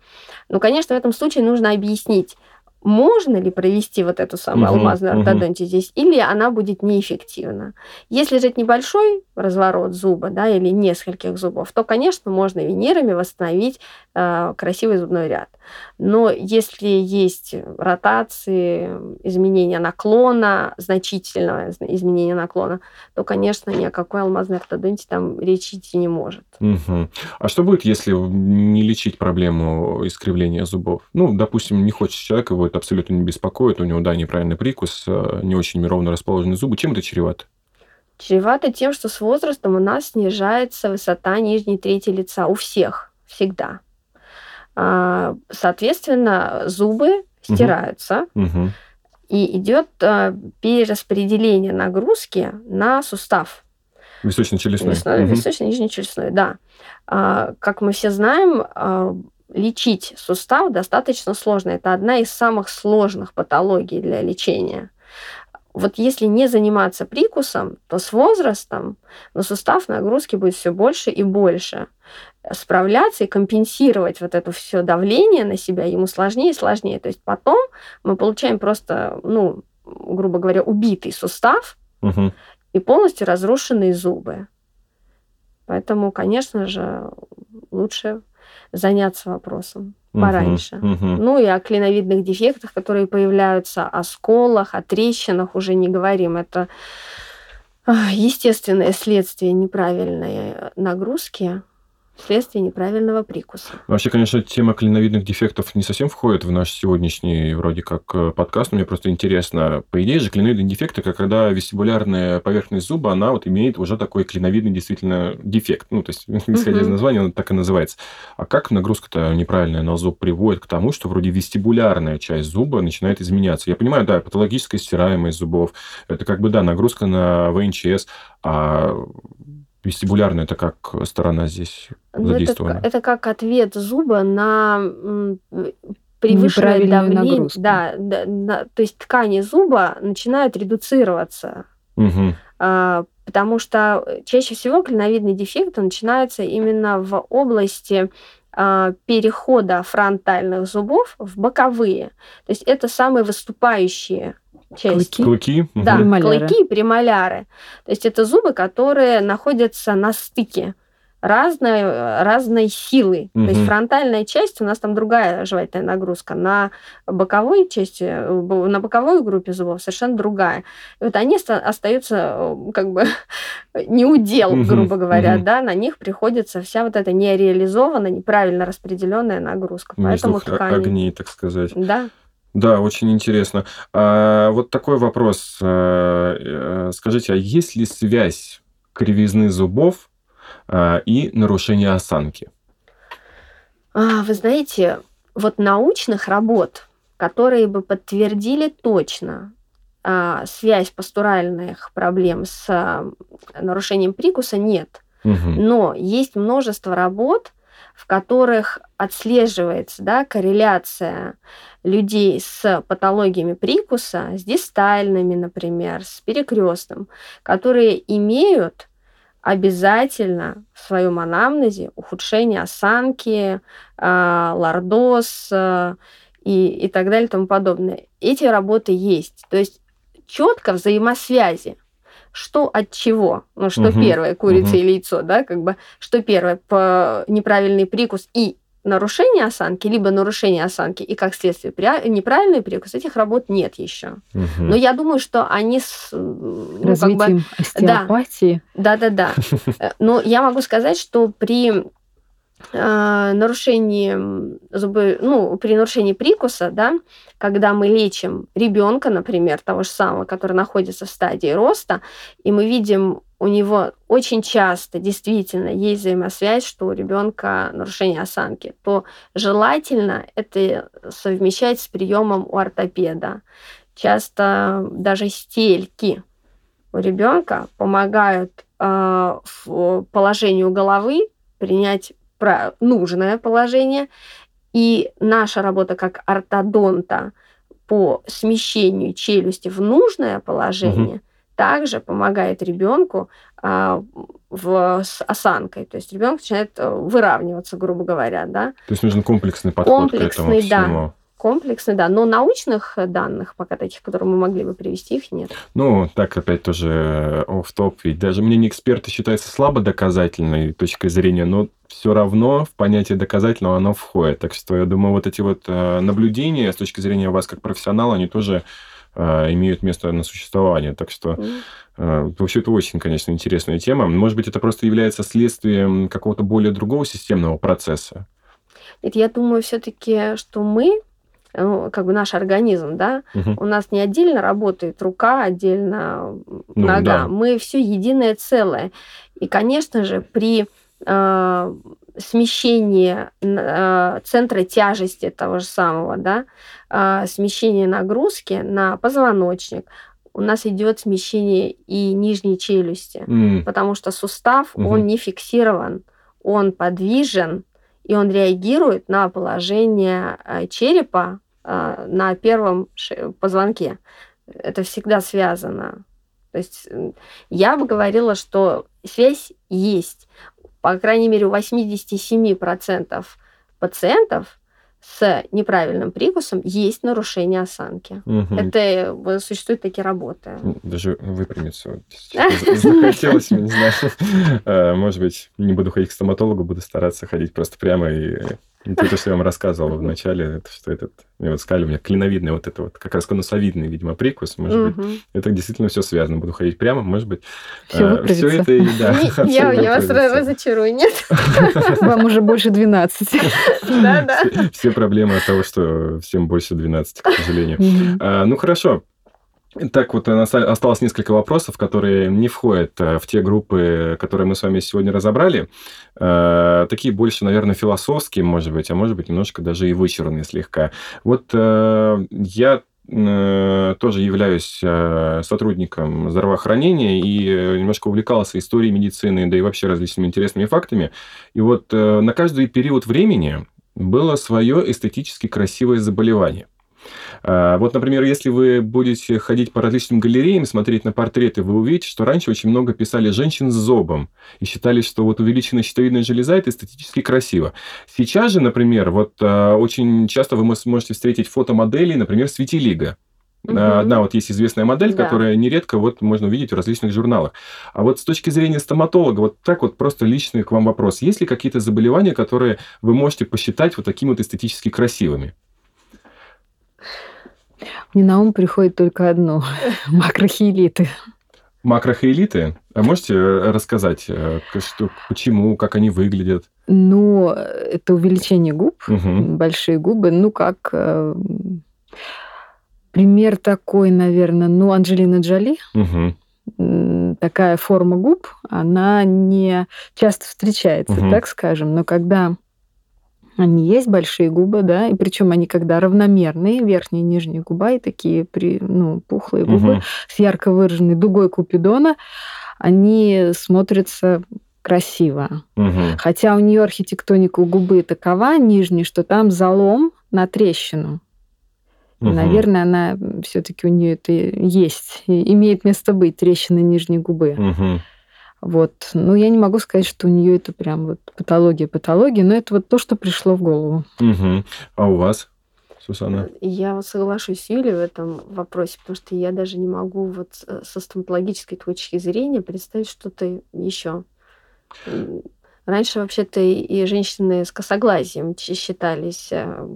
Ну, конечно, в этом случае нужно объяснить, можно ли провести вот эту самую Мгм, алмазную ортодонтию здесь, или она будет неэффективна. Если же это небольшой разворот зуба, да, или нескольких зубов, то, конечно, можно винирами восстановить э, красивый зубной ряд. Но если есть ротации, изменения наклона, значительного из- изменения наклона, то, конечно, ни о какой алмазной ортодонтии там речи идти не может. Мгм. А что будет, если не лечить проблему искривления зубов? Ну, допустим, не хочет человек, его это абсолютно не беспокоит, у него, да, неправильный прикус, э, не очень ровно расположенные зубы. Чем это чревато? Чревато тем, что с возрастом у нас снижается высота нижней трети лица у всех всегда. А, Соответственно, зубы стираются, Мгм. и идет а, перераспределение нагрузки на сустав. Височно-челюстной. Височно-нижнечелюстной, да. А, Как мы все знаем, а, лечить сустав достаточно сложно. Это одна из самых сложных патологий для лечения. Вот если не заниматься прикусом, то с возрастом на сустав нагрузки будет все больше и больше. Справляться и компенсировать вот это все давление на себя ему сложнее и сложнее. То есть потом мы получаем просто, ну, грубо говоря, убитый сустав, Мгм. и полностью разрушенные зубы. Поэтому, конечно же, лучше заняться вопросом пораньше. Мгм. Ну и о клиновидных дефектах, которые появляются, о сколах, о трещинах уже не говорим. Это естественное следствие неправильной э, нагрузки, следствие неправильного прикуса. Вообще, конечно, тема клиновидных дефектов не совсем входит в наш сегодняшний вроде как э, подкаст, но мне просто интересно. По идее же, клиновидные дефекты, как когда вестибулярная поверхность зуба, она вот имеет уже такой клиновидный действительно дефект. Ну, то есть, исходя из названия, он так и называется. А как нагрузка-то неправильная на зуб приводит к тому, что вроде вестибулярная часть зуба начинает изменяться? Я понимаю, да, патологическая стираемость зубов, это как бы, да, нагрузка на ВНЧС, а вестибулярная это как сторона здесь Ну, это, задействована? к- это как ответ зуба на превышенное давление. нагрузку. Да, да, да, то есть ткани зуба начинают редуцироваться. Мгм. А, Потому что чаще всего клиновидный дефект он начинается именно в области перехода фронтальных зубов в боковые. То есть это самые выступающие части. Клыки. Клыки? Да, Премоляры. клыки и премоляры. То есть это зубы, которые находятся на стыке разной, разной силы. То есть фронтальная часть, у нас там другая жевательная нагрузка, на боковой части, э, на боковой группе зубов совершенно другая. И вот они оста- остаются э, как бы не удел, Мгм, грубо говоря, мгм. да, на них приходится вся вот эта нереализованная, неправильно распределенная нагрузка. Между Поэтому ткани... огней, так сказать. Да. Да, очень интересно. А, вот такой вопрос. А, э, Скажите, а есть ли связь кривизны зубов и нарушения осанки? А, Вы знаете, вот научных работ, которые бы подтвердили точно а, связь постуральных проблем с а, нарушением прикуса, нет. Мгм. Но есть множество работ, в которых отслеживается да, корреляция людей с патологиями прикуса, с дистальными, например, с перекрестным, которые имеют обязательно в своем анамнезе ухудшение осанки, а, лордоз а, и, и так далее и тому подобное. Эти работы есть. То есть четко взаимосвязи что от чего? Ну, что Мгм, первое, курица мгм. или яйцо, да, как бы, что первое, по неправильный прикус и нарушение осанки, либо нарушение осанки и, как следствие, неправильный прикус, этих работ нет еще. Мгм. Но я думаю, что они с, ну, как бы, Развитием остеопатии. да-да-да. Э, Но я могу сказать, что при э, нарушении зубы, ну, при нарушении прикуса, да, когда мы лечим ребенка, например, того же самого, который находится в стадии роста, и мы видим у него очень часто действительно есть взаимосвязь, что у ребенка нарушение осанки, то желательно это совмещать с приемом у ортопеда. Часто даже стельки у ребенка помогают э, в положению головы принять нужное положение. И наша работа как ортодонта по смещению челюсти в нужное положение также помогает ребенку а, в, с осанкой. То есть ребенок начинает э, выравниваться, грубо говоря, да. То есть нужен комплексный подход к этому Комплексный, да. всему. Комплексно, да. Но научных данных, пока таких, которые мы могли бы привести, их нет. Ну, так опять тоже оф топ ведь даже мнение эксперта считается слабо доказательной точкой зрения, но все равно в понятие доказательного оно входит. Так что я думаю, вот эти вот э, наблюдения с точки зрения вас как профессионала, они тоже э, имеют место на существование. Так что mm. вообще это очень, конечно, интересная тема. Может быть, это просто является следствием какого-то более другого системного процесса? Нет, я думаю все-таки, что мы ну, как бы наш организм, да, угу. у нас не отдельно работает рука, отдельно ну, нога, да. мы все единое целое. И, конечно же, при э, смещении э, центра тяжести того же самого, да, э, смещение нагрузки на позвоночник, у нас идет смещение и нижней челюсти, mm. потому что сустав, угу. он не фиксирован, он подвижен, и он реагирует на положение э, черепа э, на первом позвонке. Это всегда связано. То есть я бы говорила, что связь есть. По крайней мере, у 87% пациентов с неправильным прикусом есть нарушение осанки. Угу. Это э, существуют такие работы. Даже выпрямиться захотелось, не знаю. Э, может быть, не буду ходить к стоматологу, буду стараться ходить просто прямо и ну, то, что я вам рассказывал в начале, это что этот, мне вот сказали, у меня клиновидный вот это вот, как раз конусовидный, видимо, прикус, может угу. быть, это действительно все связано. Буду ходить прямо, может быть, все, а, все это и да. Я, я вас разочарую, нет? Вам уже больше 12. Да, да. Все проблемы от того, что всем больше 12, к сожалению. А, ну, хорошо. Так вот, осталось несколько вопросов, которые не входят э, в те группы, которые мы с вами сегодня разобрали. Э, такие больше, наверное, философские, может быть, а может быть, немножко даже и вычурные слегка. Вот э, я тоже являюсь сотрудником здравоохранения и немножко увлекался историей медицины, да и вообще различными интересными фактами. И вот на каждый период времени было свое эстетически красивое заболевание – вот, например, если вы будете ходить по различным галереям, смотреть на портреты, вы увидите, что раньше очень много писали женщин с зобом и считали, что вот увеличенная щитовидная железа – это эстетически красиво. Сейчас же, например, вот а, очень часто вы можете встретить фотомодели, например, с витилиго. Угу. Одна вот есть известная модель, да. которая нередко вот можно увидеть в различных журналах. А вот с точки зрения стоматолога, вот так вот просто личный к вам вопрос. Есть ли какие-то заболевания, которые вы можете посчитать вот такими вот эстетически красивыми? Мне на ум приходит только одно – макрохиелиты. Макрохиелиты? А можете э, рассказать, э, что, почему, как они выглядят? Ну, это увеличение губ, угу. большие губы. Ну, как э, пример такой, наверное, ну, Анджелина Джоли. Угу такая форма губ, она не часто встречается, угу. так скажем, но когда они есть большие губы, да, и причем они когда равномерные, верхняя и нижняя губа, и такие при, ну, пухлые губы угу. с ярко выраженной дугой Купидона, они смотрятся красиво. Угу. Хотя у нее архитектоника губы такова нижней, что там залом на трещину. Угу. наверное, она все-таки у нее это есть, имеет место быть трещины нижней губы. Угу. Вот. Ну, я не могу сказать, что у нее это прям вот патология, патология, но это вот то, что пришло в голову. Угу. А у вас? Сусанна? Я соглашусь с Юлей в этом вопросе, потому что я даже не могу вот со стоматологической точки зрения представить что-то еще. Раньше вообще-то и женщины с косоглазием считались, э,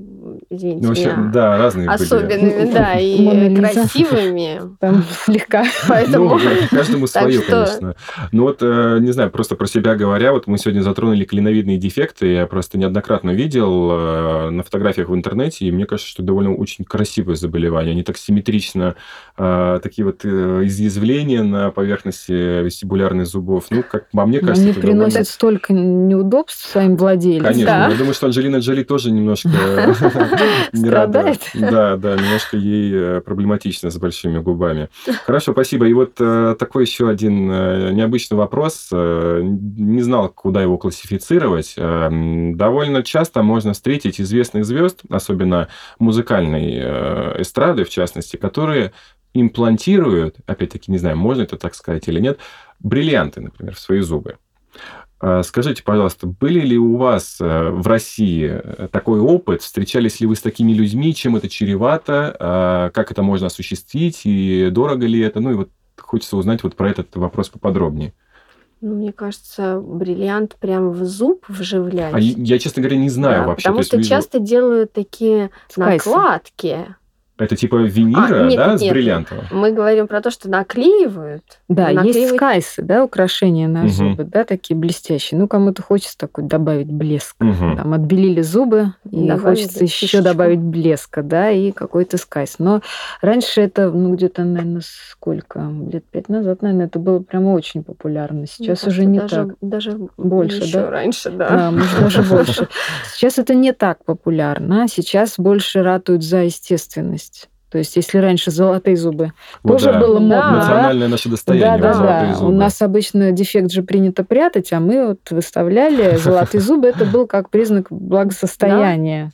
извините ну, вообще, меня, да, разные особенными, были. да, и красивыми. Там слегка. Поэтому... Ну, каждому свое, конечно. Ну вот, э, не знаю, просто про себя говоря, вот мы сегодня затронули клиновидные дефекты, я просто неоднократно видел э, на фотографиях в интернете, и мне кажется, что довольно очень красивое заболевание. Они так симметрично, такие вот изъязвления на поверхности вестибулярных зубов. Ну, как по мне кажется, Они приносят столько неудобств своим владельцам. Конечно, да. я думаю, что Анджелина Джоли тоже немножко не рада. Да, да, немножко ей э, проблематично с большими губами. Хорошо, спасибо. И вот э, такой еще один э, необычный вопрос. Не знал, куда его классифицировать. Довольно часто можно встретить известных звезд, особенно музыкальной эстрады, в частности, которые имплантируют, опять-таки, не знаю, можно это так сказать или нет, бриллианты, например, в свои зубы. А, скажите, пожалуйста, были ли у вас э, в России такой опыт? Встречались ли вы с такими людьми? Чем это чревато? А, как это можно осуществить? И дорого ли это? Ну и вот хочется узнать вот про этот вопрос поподробнее. Ну, мне кажется, бриллиант прям в зуб вживлять. А я, честно говоря, не знаю да, вообще. Потому что вижу... часто делают такие Скайсы. накладки. Это типа винира, А, нет, да, нет, с нет. бриллиантовым? Мы говорим про то, что наклеивают. Да, есть наклеивать- скайсы, да, украшения на зубы, да, такие блестящие. Ну, кому-то хочется такой добавить блеск. Мгм. Там отбелили зубы, и Добавили хочется еще фишечку. добавить блеска, да, и какой-то скайс. Но раньше это, ну, где-то, наверное, сколько? Лет пять назад, наверное, это было прямо очень популярно. Сейчас кажется, уже не даже, так. Даже Больше, еще да? раньше, да. Да, может, даже больше. Сейчас это не так популярно. Сейчас больше ратуют за естественность. То есть, если раньше золотые зубы Вот тоже да. было Да. модно, да? Национальное наше Да, достояние. да, золотые да. зубы. У нас обычно дефект же принято прятать, а мы вот выставляли золотые зубы. Это был как признак благосостояния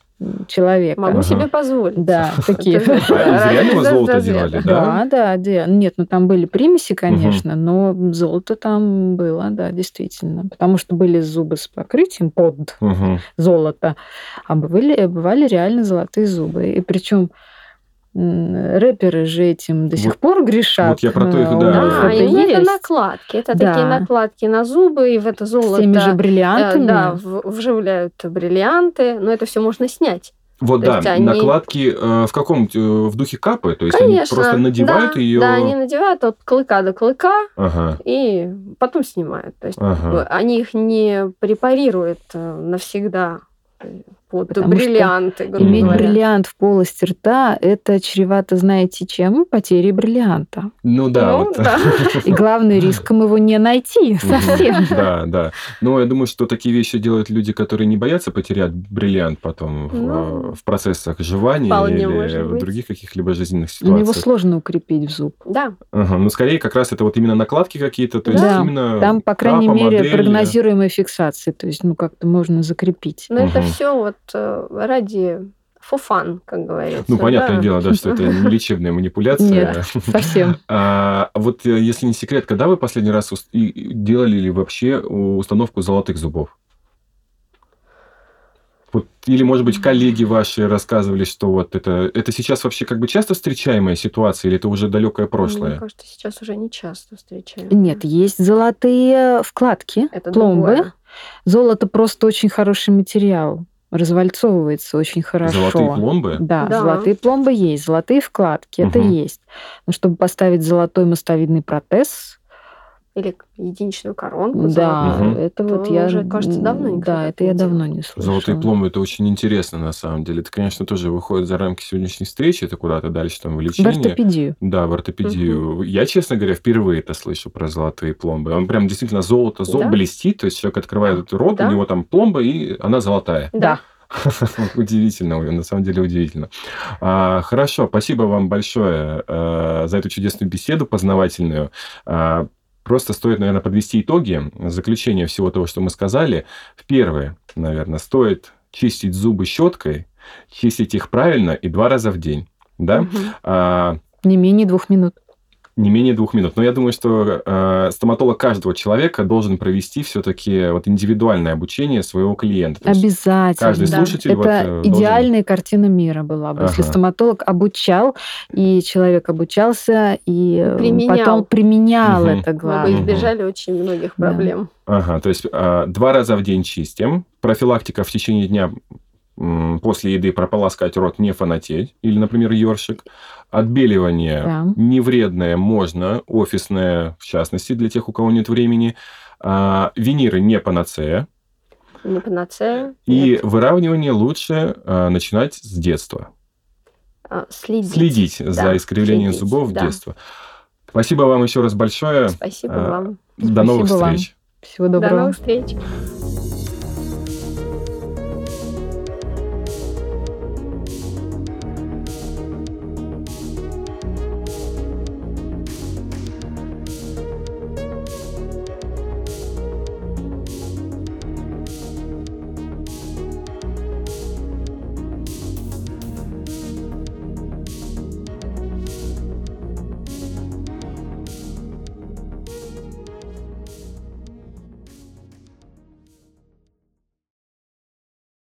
человека. Могу Ага. себе позволить. Да, такие. Из реального золота делали, да? Да, да, нет, ну там были примеси, конечно, но золото там было, да, действительно, потому что были зубы с покрытием под золото, а бывали реально золотые зубы, и причем рэперы же этим до сих Вот- пор грешат. вот я про то и- э, у да. Да, это и это есть. накладки. Это Да. такие накладки на зубы, и в это С золото теми же э, бриллиантами. да, в- вживляют бриллианты, но это все можно снять. Вот То да, есть они- накладки э, в каком э, в духе капы, то есть Конечно. они просто надевают да, ее. Да, они надевают от клыка до клыка Ага, и потом снимают. То есть ага. они их не препарируют э, навсегда э, под Потому что бриллианты, грубо Иметь говоря. бриллиант в полости рта – это чревато, знаете, чем? Потерей бриллианта. Ну да, Ну, вот. да. И главный риском его не найти совсем. Да, да. Но я думаю, что такие вещи делают люди, которые не боятся потерять бриллиант потом в, Ну, в процессах жевания или в других каких-либо жизненных Но его ситуациях. сложно укрепить в зуб. Да, Ага, ну, скорее, как раз это вот именно накладки какие-то, то есть Да, именно Там, по крайней мере, модель. прогнозируемая фиксация. То есть, ну, как-то можно закрепить. но это все вот ради фуфан, как говорится. Ну, понятное да. дело, да, что это не лечебная манипуляция. Нет, совсем. А вот э, если не секрет, когда вы последний раз ус- и- и делали ли вообще установку золотых зубов? Вот, или, может быть, коллеги ваши рассказывали, что вот это, это сейчас вообще как бы часто встречаемая ситуация, или это уже далекое Мне прошлое? кажется, сейчас уже не часто встречаем. Нет, есть золотые вкладки, Это пломбы. другое. Золото просто очень хороший материал. Развальцовывается очень хорошо. Золотые пломбы? Да, Да. золотые пломбы есть, золотые вкладки, это Мгм. есть. Но чтобы поставить золотой мостовидный протез, Или единичную коронку. да. Мгм. это вот я... уже, кажется, давно никто Да, это не я делал. давно не слышала. Золотые пломбы это очень интересно на самом деле. Это, конечно, тоже выходит за рамки сегодняшней встречи, это куда-то дальше там в В лечение. ортопедию. Да, в ортопедию. Я, честно говоря, впервые это слышу про золотые пломбы. Он прям действительно золото, зол Да. блестит, то есть человек открывает этот рот, Да. у него там пломба, и она золотая. Да. Удивительно, на самом деле удивительно. А, хорошо, спасибо вам большое э, за эту чудесную беседу познавательную. А, просто стоит, наверное, подвести итоги, заключение всего того, что мы сказали. В первое, наверное, стоит чистить зубы щеткой, чистить их правильно и два раза в день. Да? Мгм. А, Не менее двух минут. Не менее двух минут. Но я думаю, что э, стоматолог каждого человека должен провести все-таки вот индивидуальное обучение своего клиента. То Обязательно. каждый Да. слушатель вот, Это э, должен- идеальная картина мира была бы, если Ага. стоматолог обучал, и человек обучался, и э, Применял. потом применял Мгм. это Мы бы главное. Избежали очень многих Да. проблем. Ага, то есть э, два раза в день чистим. Профилактика в течение дня после еды прополоскать рот, не фанатеть. Или, например, ёршик. Отбеливание Да. не вредное можно, офисное, в частности, для тех, у кого нет времени. А, виниры не панацея. Не панацея. И нет. выравнивание лучше а, начинать с детства. А, следить. Следить за Да, искривлением следить, зубов да. в детстве. Спасибо вам еще раз большое. Спасибо А, вам. До новых Спасибо вам. встреч. Всего До доброго. новых встреч.